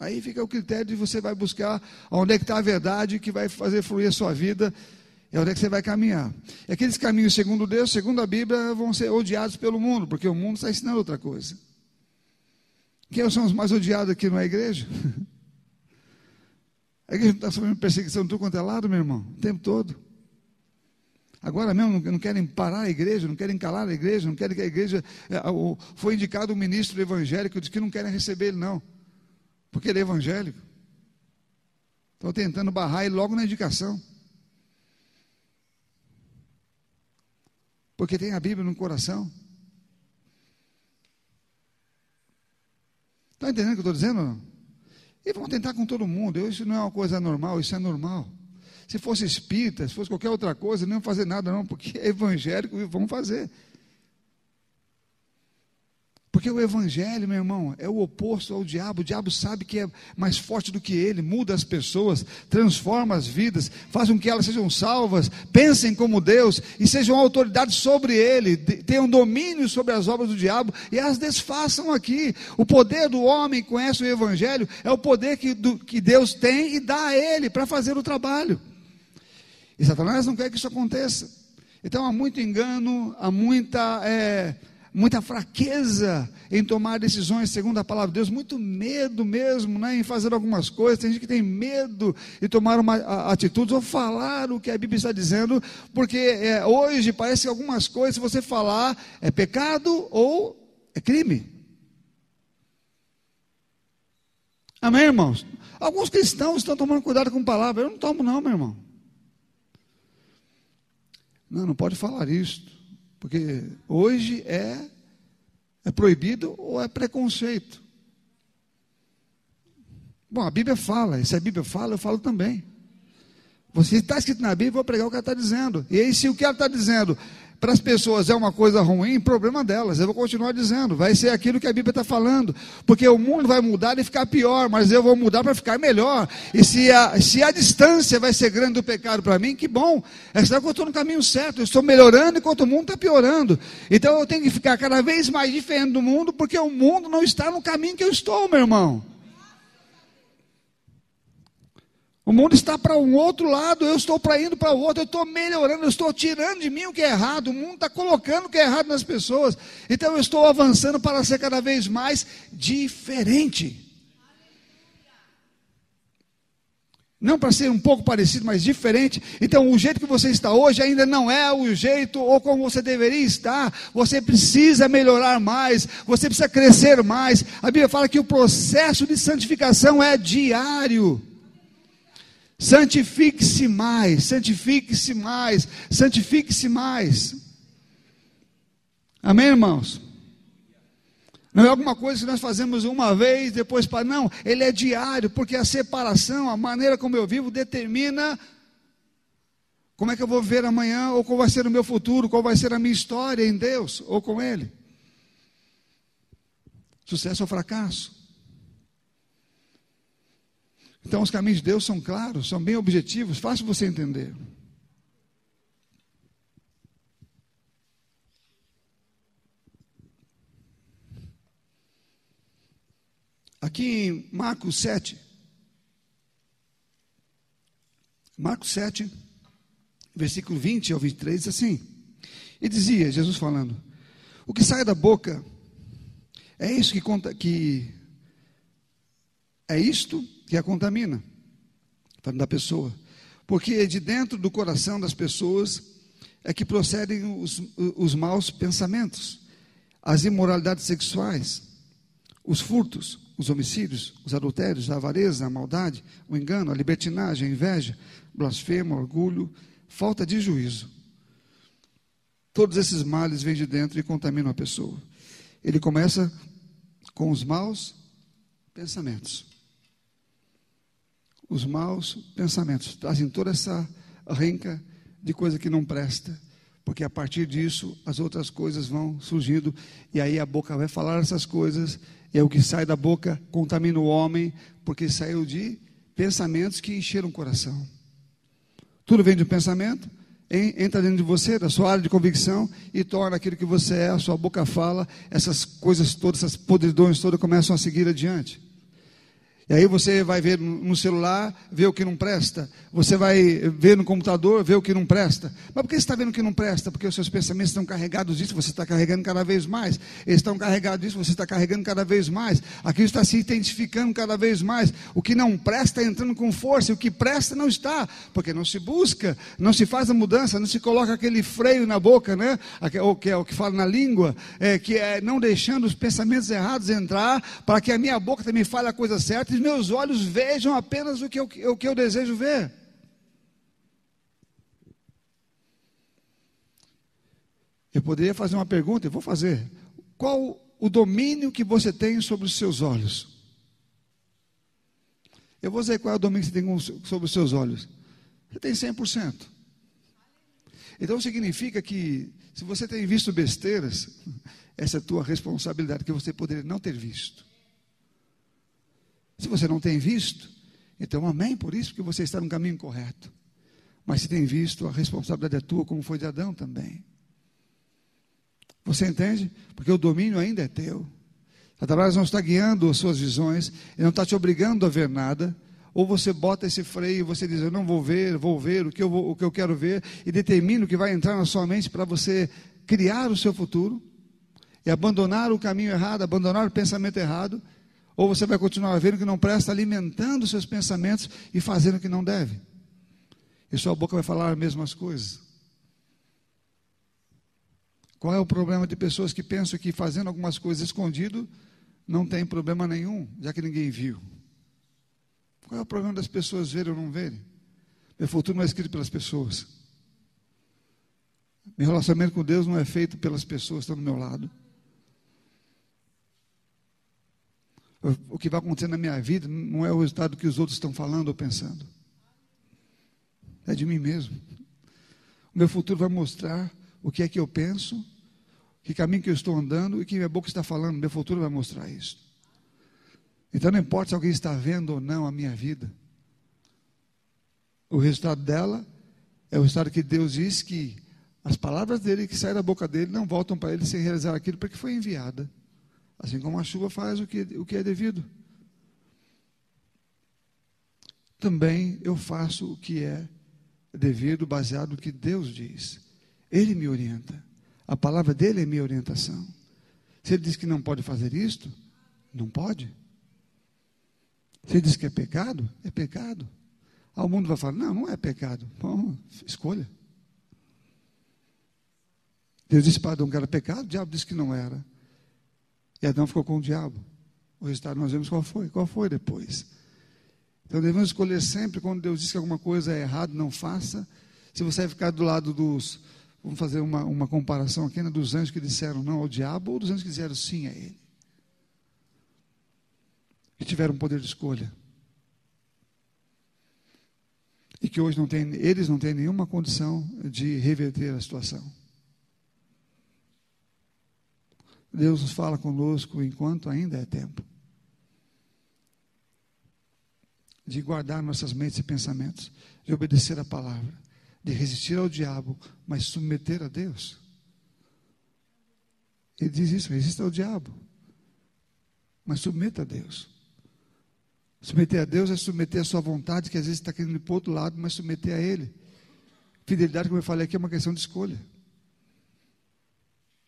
Aí fica o critério de você vai buscar onde é que está a verdade que vai fazer fluir a sua vida é onde é que você vai caminhar. E aqueles caminhos, segundo Deus, segundo a Bíblia, vão ser odiados pelo mundo, porque o mundo está ensinando outra coisa. Quem são os mais odiados aqui na igreja? A igreja não está sofrendo perseguição de tudo quanto é lado, meu irmão, o tempo todo. Agora mesmo não querem parar a igreja, não querem calar a igreja, não querem que a igreja. É, foi indicado um ministro evangélico, diz que não querem receber ele, não, porque ele é evangélico. Estão tentando barrar ele logo na indicação. Porque tem a Bíblia no coração. Está entendendo o que eu estou dizendo? E vão tentar com todo mundo. Isso não é uma coisa normal, isso é normal. Se fosse espírita, se fosse qualquer outra coisa, não iam fazer nada, não, porque é evangélico e vão fazer. Porque o Evangelho, meu irmão, é o oposto ao diabo. O diabo sabe que é mais forte do que ele, muda as pessoas, transforma as vidas, faz com que elas sejam salvas, pensem como Deus e sejam autoridades sobre ele, tenham domínio sobre as obras do diabo e as desfaçam aqui. O poder do homem conhece o Evangelho é o poder que, do, que Deus tem e dá a ele para fazer o trabalho. E Satanás não quer que isso aconteça. Então há muito engano, há muita. É, muita fraqueza em tomar decisões segundo a palavra de Deus, muito medo mesmo né, em fazer algumas coisas. Tem gente que tem medo de tomar uma atitude ou falar o que a Bíblia está dizendo, porque é, hoje parece que algumas coisas, se você falar, é pecado ou é crime. Amém, irmãos? Alguns cristãos estão tomando cuidado com palavra. Eu não tomo, não, meu irmão. Não, não pode falar isso. Porque hoje é, é proibido ou é preconceito. Bom, a Bíblia fala, e se a Bíblia fala, eu falo também. Você está escrito na Bíblia, eu vou pregar o que ela está dizendo. E aí, se o que ela está dizendo para as pessoas é uma coisa ruim, problema delas. Eu vou continuar dizendo, vai ser aquilo que a Bíblia está falando, porque o mundo vai mudar e ficar pior, mas eu vou mudar para ficar melhor. E se a, se a distância vai ser grande do pecado para mim, que bom, é sinal que eu estou no caminho certo, eu estou melhorando enquanto o mundo está piorando. Então eu tenho que ficar cada vez mais diferente do mundo, porque o mundo não está no caminho que eu estou, meu irmão. O mundo está para um outro lado, eu estou para indo para o outro, eu estou melhorando, eu estou tirando de mim o que é errado, o mundo está colocando o que é errado nas pessoas. Então eu estou avançando para ser cada vez mais diferente. Não para ser um pouco parecido, mas diferente. Então, o jeito que você está hoje ainda não é o jeito ou como você deveria estar. Você precisa melhorar mais, você precisa crescer mais. A Bíblia fala que o processo de santificação é diário. Santifique-se mais, santifique-se mais, santifique-se mais. Amém, irmãos? Não é alguma coisa que nós fazemos uma vez, depois para. Não, ele é diário, porque a separação, a maneira como eu vivo, determina como é que eu vou viver amanhã, ou qual vai ser o meu futuro, qual vai ser a minha história em Deus, ou com Ele. Sucesso ou fracasso. Então, os caminhos de Deus são claros, são bem objetivos, fácil você entender. Aqui em Marcos 7, Marcos 7, versículo 20 ao 23, diz assim: E dizia, Jesus falando: O que sai da boca é isso que conta que é isto que a contamina, falando da pessoa. Porque de dentro do coração das pessoas é que procedem os, os maus pensamentos, as imoralidades sexuais, os furtos, os homicídios, os adultérios, a avareza, a maldade, o engano, a libertinagem, a inveja, blasfemo, orgulho, falta de juízo. Todos esses males vêm de dentro e contaminam a pessoa. Ele começa com os maus pensamentos os maus pensamentos, trazem toda essa renca de coisa que não presta, porque a partir disso as outras coisas vão surgindo, e aí a boca vai falar essas coisas, e é o que sai da boca contamina o homem, porque saiu de pensamentos que encheram o coração. Tudo vem de pensamento, entra dentro de você, da sua área de convicção, e torna aquilo que você é, a sua boca fala, essas coisas todas, essas podridões todas começam a seguir adiante. E aí você vai ver no celular, ver o que não presta. Você vai ver no computador, ver o que não presta. Mas por que você está vendo o que não presta? Porque os seus pensamentos estão carregados disso, você está carregando cada vez mais. Eles estão carregados disso, você está carregando cada vez mais. Aquilo está se identificando cada vez mais. O que não presta está entrando com força, e o que presta não está. Porque não se busca, não se faz a mudança, não se coloca aquele freio na boca, né? O que é o que fala na língua, é, que é não deixando os pensamentos errados entrar, para que a minha boca também fale a coisa certa meus olhos vejam apenas o que eu, o que eu desejo ver. Eu poderia fazer uma pergunta, eu vou fazer. Qual o domínio que você tem sobre os seus olhos? Eu vou dizer qual é o domínio que você tem sobre os seus olhos. Você tem 100%. Então significa que se você tem visto besteiras, essa é a tua responsabilidade que você poderia não ter visto. Se você não tem visto, então amém por isso, porque você está no caminho correto. Mas se tem visto, a responsabilidade é tua, como foi de Adão também. Você entende? Porque o domínio ainda é teu. Satanás não está guiando as suas visões, ele não está te obrigando a ver nada. Ou você bota esse freio e você diz, eu não vou ver, vou ver o que eu, vou, o que eu quero ver, e determina o que vai entrar na sua mente para você criar o seu futuro, e abandonar o caminho errado, abandonar o pensamento errado, ou você vai continuar vendo que não presta, alimentando seus pensamentos e fazendo o que não deve. E sua boca vai falar as mesmas coisas. Qual é o problema de pessoas que pensam que fazendo algumas coisas escondido não tem problema nenhum, já que ninguém viu? Qual é o problema das pessoas verem ou não verem? Meu futuro não é escrito pelas pessoas. Meu relacionamento com Deus não é feito pelas pessoas que estão do meu lado. O que vai acontecer na minha vida não é o resultado que os outros estão falando ou pensando. É de mim mesmo. O meu futuro vai mostrar o que é que eu penso, que caminho que eu estou andando e que minha boca está falando. Meu futuro vai mostrar isso. Então não importa se alguém está vendo ou não a minha vida. O resultado dela é o resultado que Deus diz que as palavras dele que saem da boca dele não voltam para ele sem realizar aquilo para que foi enviada. Assim como a chuva faz o que, o que é devido. Também eu faço o que é devido, baseado no que Deus diz. Ele me orienta. A palavra dele é minha orientação. Se ele diz que não pode fazer isto, não pode. Se ele diz que é pecado, é pecado. Aí o mundo vai falar: não, não é pecado. Bom, escolha. Deus disse para Adão que era pecado, o diabo disse que não era. E Adão ficou com o diabo. O resultado nós vemos qual foi. Qual foi depois? Então devemos escolher sempre quando Deus diz que alguma coisa é errada, não faça. Se você vai ficar do lado dos. Vamos fazer uma, uma comparação aqui, né, dos anjos que disseram não ao diabo ou dos anjos que disseram sim a ele. Que tiveram poder de escolha. E que hoje não tem, eles não têm nenhuma condição de reverter a situação. Deus nos fala conosco enquanto ainda é tempo. De guardar nossas mentes e pensamentos, de obedecer a palavra, de resistir ao diabo, mas submeter a Deus. Ele diz isso: resista ao diabo, mas submeta a Deus. Submeter a Deus é submeter a sua vontade, que às vezes está querendo ir para o outro lado, mas submeter a Ele. Fidelidade, como eu falei aqui, é uma questão de escolha.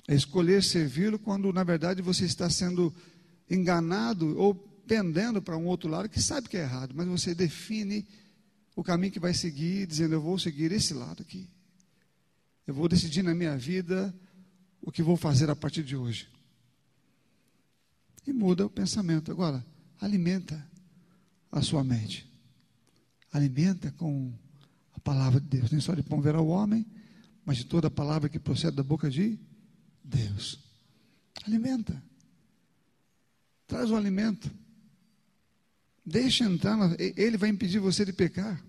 É escolher servi-lo quando, na verdade, você está sendo enganado ou pendendo para um outro lado que sabe que é errado, mas você define o caminho que vai seguir, dizendo: Eu vou seguir esse lado aqui. Eu vou decidir na minha vida o que vou fazer a partir de hoje. E muda o pensamento. Agora, alimenta a sua mente. Alimenta com a palavra de Deus. Nem só de pão verá o homem, mas de toda a palavra que procede da boca de Deus. Alimenta. Traz o alimento. Deixa entrar, ele vai impedir você de pecar.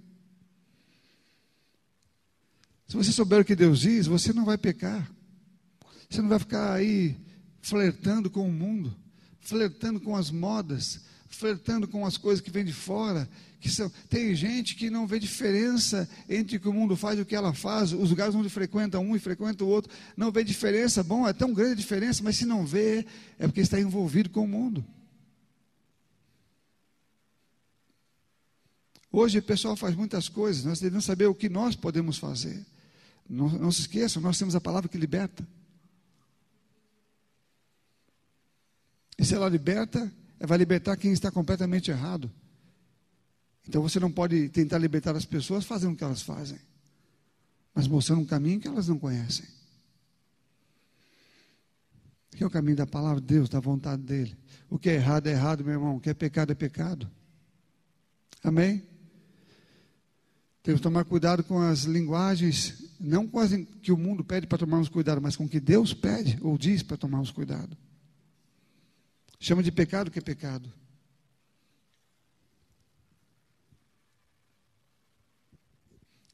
Se você souber o que Deus diz, você não vai pecar. Você não vai ficar aí flertando com o mundo, flertando com as modas, flertando com as coisas que vêm de fora, que são, tem gente que não vê diferença entre o que o mundo faz e o que ela faz, os lugares onde frequenta um e frequenta o outro, não vê diferença, bom, é tão grande a diferença, mas se não vê, é porque está envolvido com o mundo. Hoje o pessoal faz muitas coisas, nós devemos saber o que nós podemos fazer. Não, não se esqueçam, nós temos a palavra que liberta. E se ela liberta, vai libertar quem está completamente errado. Então você não pode tentar libertar as pessoas fazendo o que elas fazem, mas mostrando um caminho que elas não conhecem. Que é o caminho da palavra de Deus, da vontade dele. O que é errado é errado, meu irmão. O que é pecado é pecado. Amém? Temos que tomar cuidado com as linguagens, não com as que o mundo pede para tomarmos cuidado, mas com o que Deus pede ou diz para tomarmos cuidado. Chama de pecado que é pecado.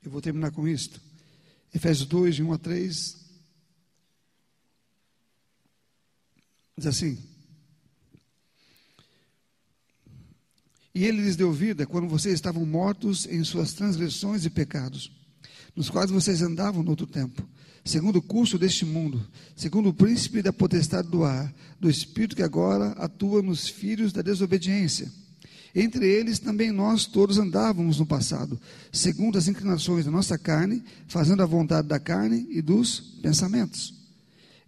Eu vou terminar com isto. Efésios 2, de 1 a 3. Diz assim: E ele lhes deu vida quando vocês estavam mortos em suas transgressões e pecados, nos quais vocês andavam no outro tempo, segundo o curso deste mundo, segundo o príncipe da potestade do ar, do espírito que agora atua nos filhos da desobediência entre eles também nós todos andávamos no passado, segundo as inclinações da nossa carne, fazendo a vontade da carne e dos pensamentos.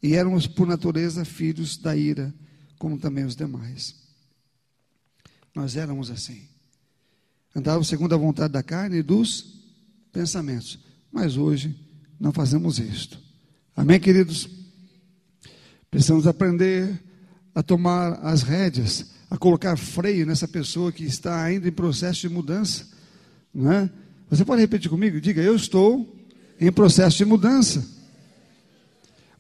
E éramos, por natureza, filhos da ira, como também os demais. Nós éramos assim. Andávamos segundo a vontade da carne e dos pensamentos. Mas hoje não fazemos isto. Amém, queridos? Precisamos aprender a tomar as rédeas a colocar freio nessa pessoa que está ainda em processo de mudança. Não é? Você pode repetir comigo? Diga, eu estou em processo de mudança.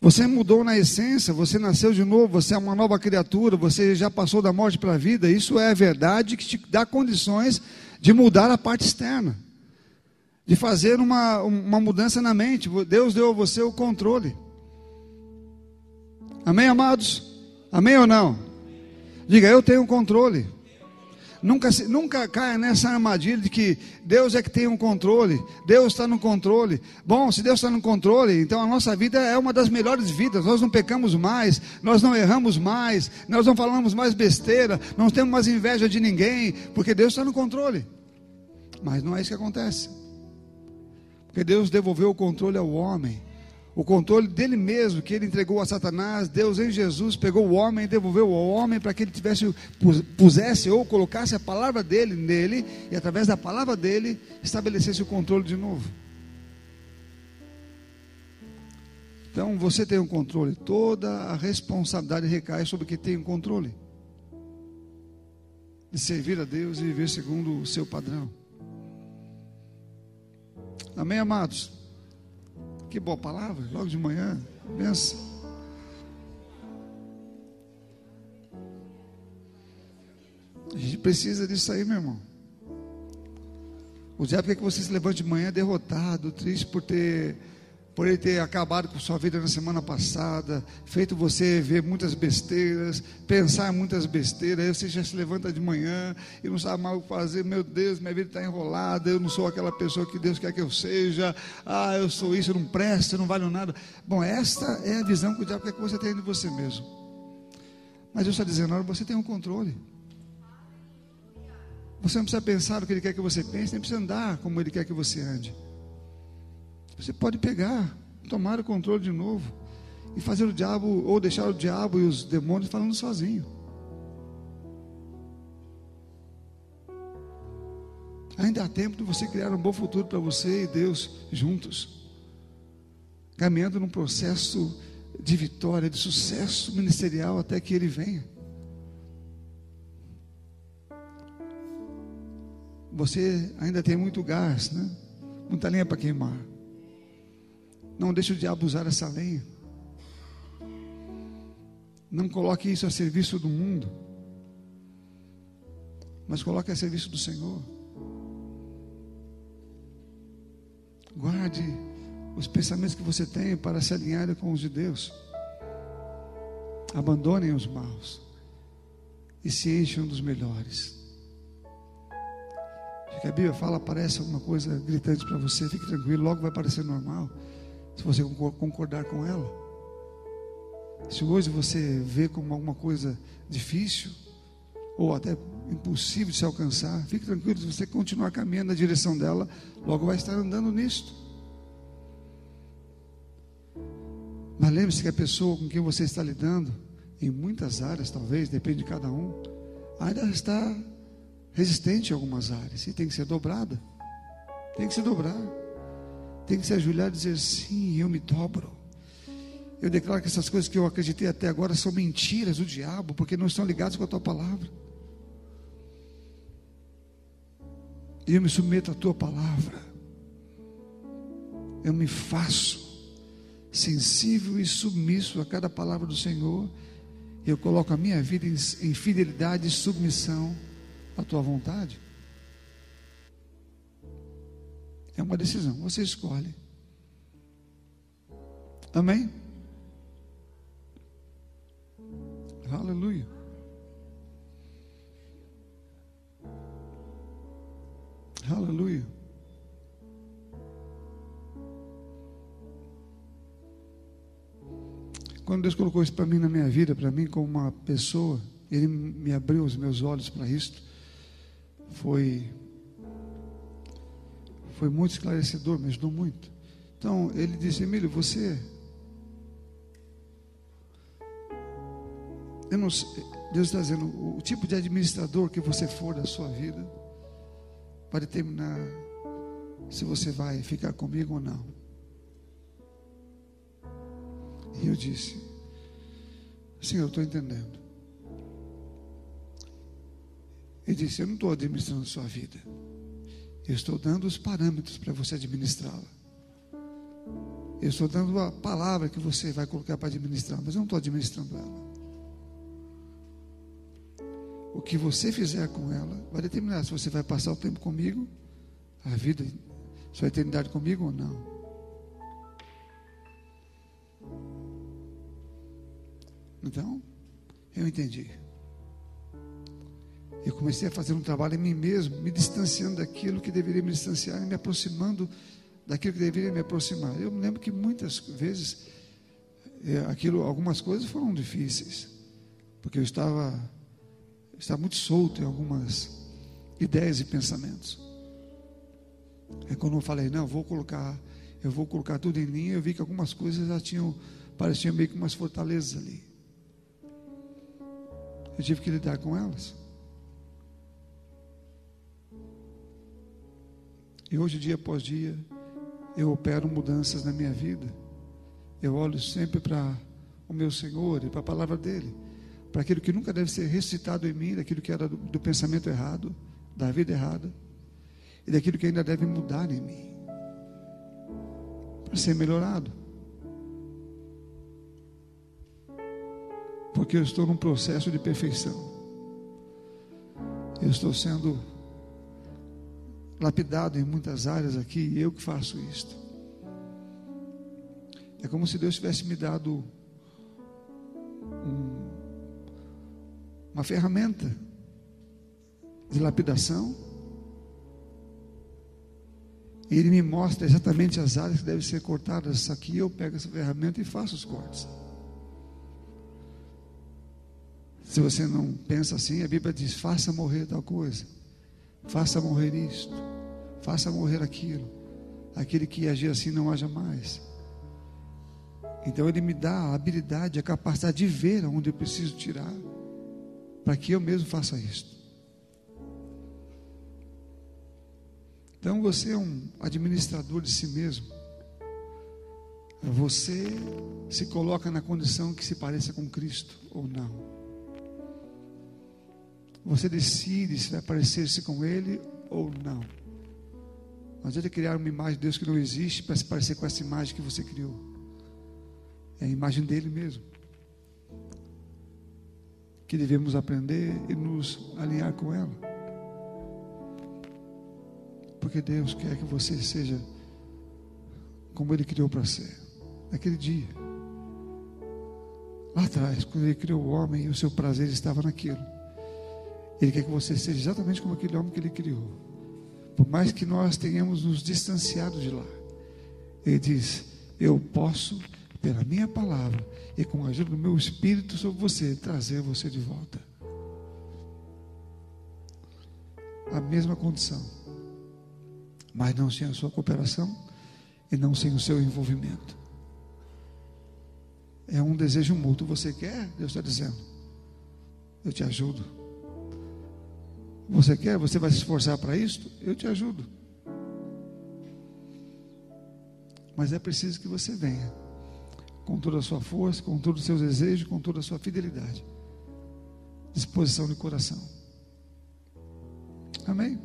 Você mudou na essência, você nasceu de novo, você é uma nova criatura, você já passou da morte para a vida. Isso é verdade que te dá condições de mudar a parte externa, de fazer uma, uma mudança na mente. Deus deu a você o controle. Amém, amados? Amém ou não? Diga, eu tenho controle. Nunca, nunca caia nessa armadilha de que Deus é que tem um controle, Deus está no controle. Bom, se Deus está no controle, então a nossa vida é uma das melhores vidas. Nós não pecamos mais, nós não erramos mais, nós não falamos mais besteira, não temos mais inveja de ninguém, porque Deus está no controle. Mas não é isso que acontece, porque Deus devolveu o controle ao homem o controle dele mesmo, que ele entregou a Satanás, Deus em Jesus pegou o homem e devolveu ao homem para que ele tivesse, pusesse ou colocasse a palavra dele nele e através da palavra dele estabelecesse o controle de novo. Então você tem o um controle, toda a responsabilidade recai sobre quem tem o um controle de servir a Deus e viver segundo o seu padrão. Amém, amados? Que boa palavra, logo de manhã. Benção. A gente precisa disso aí, meu irmão. O diabo quer que você se levante de manhã derrotado, triste por ter por ele ter acabado com sua vida na semana passada, feito você ver muitas besteiras, pensar muitas besteiras, aí você já se levanta de manhã e não sabe mais o que fazer, meu Deus, minha vida está enrolada, eu não sou aquela pessoa que Deus quer que eu seja, ah, eu sou isso, eu não presto, eu não valho nada. Bom, esta é a visão que o diabo quer que você tenha de você mesmo. Mas Deus está dizendo, olha, você tem um controle. Você não precisa pensar o que Ele quer que você pense, nem precisa andar como Ele quer que você ande. Você pode pegar, tomar o controle de novo e fazer o diabo, ou deixar o diabo e os demônios falando sozinho. Ainda há tempo de você criar um bom futuro para você e Deus juntos, caminhando num processo de vitória, de sucesso ministerial até que Ele venha. Você ainda tem muito gás, né? Muita lenha para queimar. Não deixe o diabo usar essa lenha. Não coloque isso a serviço do mundo, mas coloque a serviço do Senhor. Guarde os pensamentos que você tem para se alinhar com os de Deus. Abandonem os maus e se encham dos melhores. Que a Bíblia fala, aparece alguma coisa gritante para você, fique tranquilo, logo vai parecer normal se você concordar com ela. Se hoje você vê como alguma coisa difícil, ou até impossível de se alcançar. Fique tranquilo, se você continuar caminhando na direção dela, logo vai estar andando nisto. Mas lembre-se que a pessoa com quem você está lidando, em muitas áreas, talvez, depende de cada um, ainda está resistente em algumas áreas e tem que ser dobrada. Tem que se dobrar. Tem que se ajoelhar e dizer: sim, eu me dobro. Eu declaro que essas coisas que eu acreditei até agora são mentiras do diabo, porque não estão ligadas com a tua palavra. E eu me submeto à tua palavra. Eu me faço sensível e submisso a cada palavra do Senhor. Eu coloco a minha vida em, em fidelidade e submissão à tua vontade. É uma decisão, você escolhe. Amém? Aleluia. Aleluia. Quando Deus colocou isso para mim na minha vida, para mim como uma pessoa, Ele me abriu os meus olhos para isto. Foi foi muito esclarecedor, me ajudou muito. Então, ele disse: Emílio, você. Não Deus está dizendo: o tipo de administrador que você for da sua vida vai determinar se você vai ficar comigo ou não. E eu disse: Sim, eu estou entendendo. Ele disse: Eu não estou administrando a sua vida. Eu estou dando os parâmetros para você administrá-la. Eu estou dando a palavra que você vai colocar para administrar, mas eu não estou administrando ela. O que você fizer com ela vai determinar se você vai passar o tempo comigo, a vida, sua eternidade comigo ou não. Então, eu entendi eu comecei a fazer um trabalho em mim mesmo, me distanciando daquilo que deveria me distanciar e me aproximando daquilo que deveria me aproximar. Eu me lembro que muitas vezes é, aquilo, algumas coisas foram difíceis, porque eu estava, estava muito solto em algumas ideias e pensamentos. É quando eu falei, não, eu vou colocar, eu vou colocar tudo em linha, eu vi que algumas coisas já tinham, pareciam meio que umas fortalezas ali. Eu tive que lidar com elas. E hoje, dia após dia, eu opero mudanças na minha vida. Eu olho sempre para o meu Senhor e para a palavra dele, para aquilo que nunca deve ser recitado em mim, daquilo que era do, do pensamento errado, da vida errada, e daquilo que ainda deve mudar em mim, para ser melhorado. Porque eu estou num processo de perfeição. Eu estou sendo lapidado em muitas áreas aqui, e eu que faço isto. É como se Deus tivesse me dado um, uma ferramenta de lapidação. E Ele me mostra exatamente as áreas que devem ser cortadas. Aqui eu pego essa ferramenta e faço os cortes. Se você não pensa assim, a Bíblia diz: faça morrer tal coisa. Faça morrer isto, faça morrer aquilo. Aquele que agir assim não haja mais. Então ele me dá a habilidade, a capacidade de ver onde eu preciso tirar, para que eu mesmo faça isto. Então você é um administrador de si mesmo. Você se coloca na condição que se pareça com Cristo ou não. Você decide se vai parecer-se com Ele ou não. Não adianta criar uma imagem de Deus que não existe para se parecer com essa imagem que você criou. É a imagem dele mesmo. Que devemos aprender e nos alinhar com ela. Porque Deus quer que você seja como Ele criou para ser. Naquele dia. Lá atrás, quando Ele criou o homem, o seu prazer estava naquilo. Ele quer que você seja exatamente como aquele homem que ele criou. Por mais que nós tenhamos nos distanciado de lá. Ele diz: Eu posso, pela minha palavra e com a ajuda do meu espírito sobre você, trazer você de volta. a mesma condição, mas não sem a sua cooperação e não sem o seu envolvimento. É um desejo mútuo. Você quer? Deus está dizendo. Eu te ajudo. Você quer? Você vai se esforçar para isso? Eu te ajudo. Mas é preciso que você venha com toda a sua força, com todos os seus desejos, com toda a sua fidelidade, disposição de coração. Amém?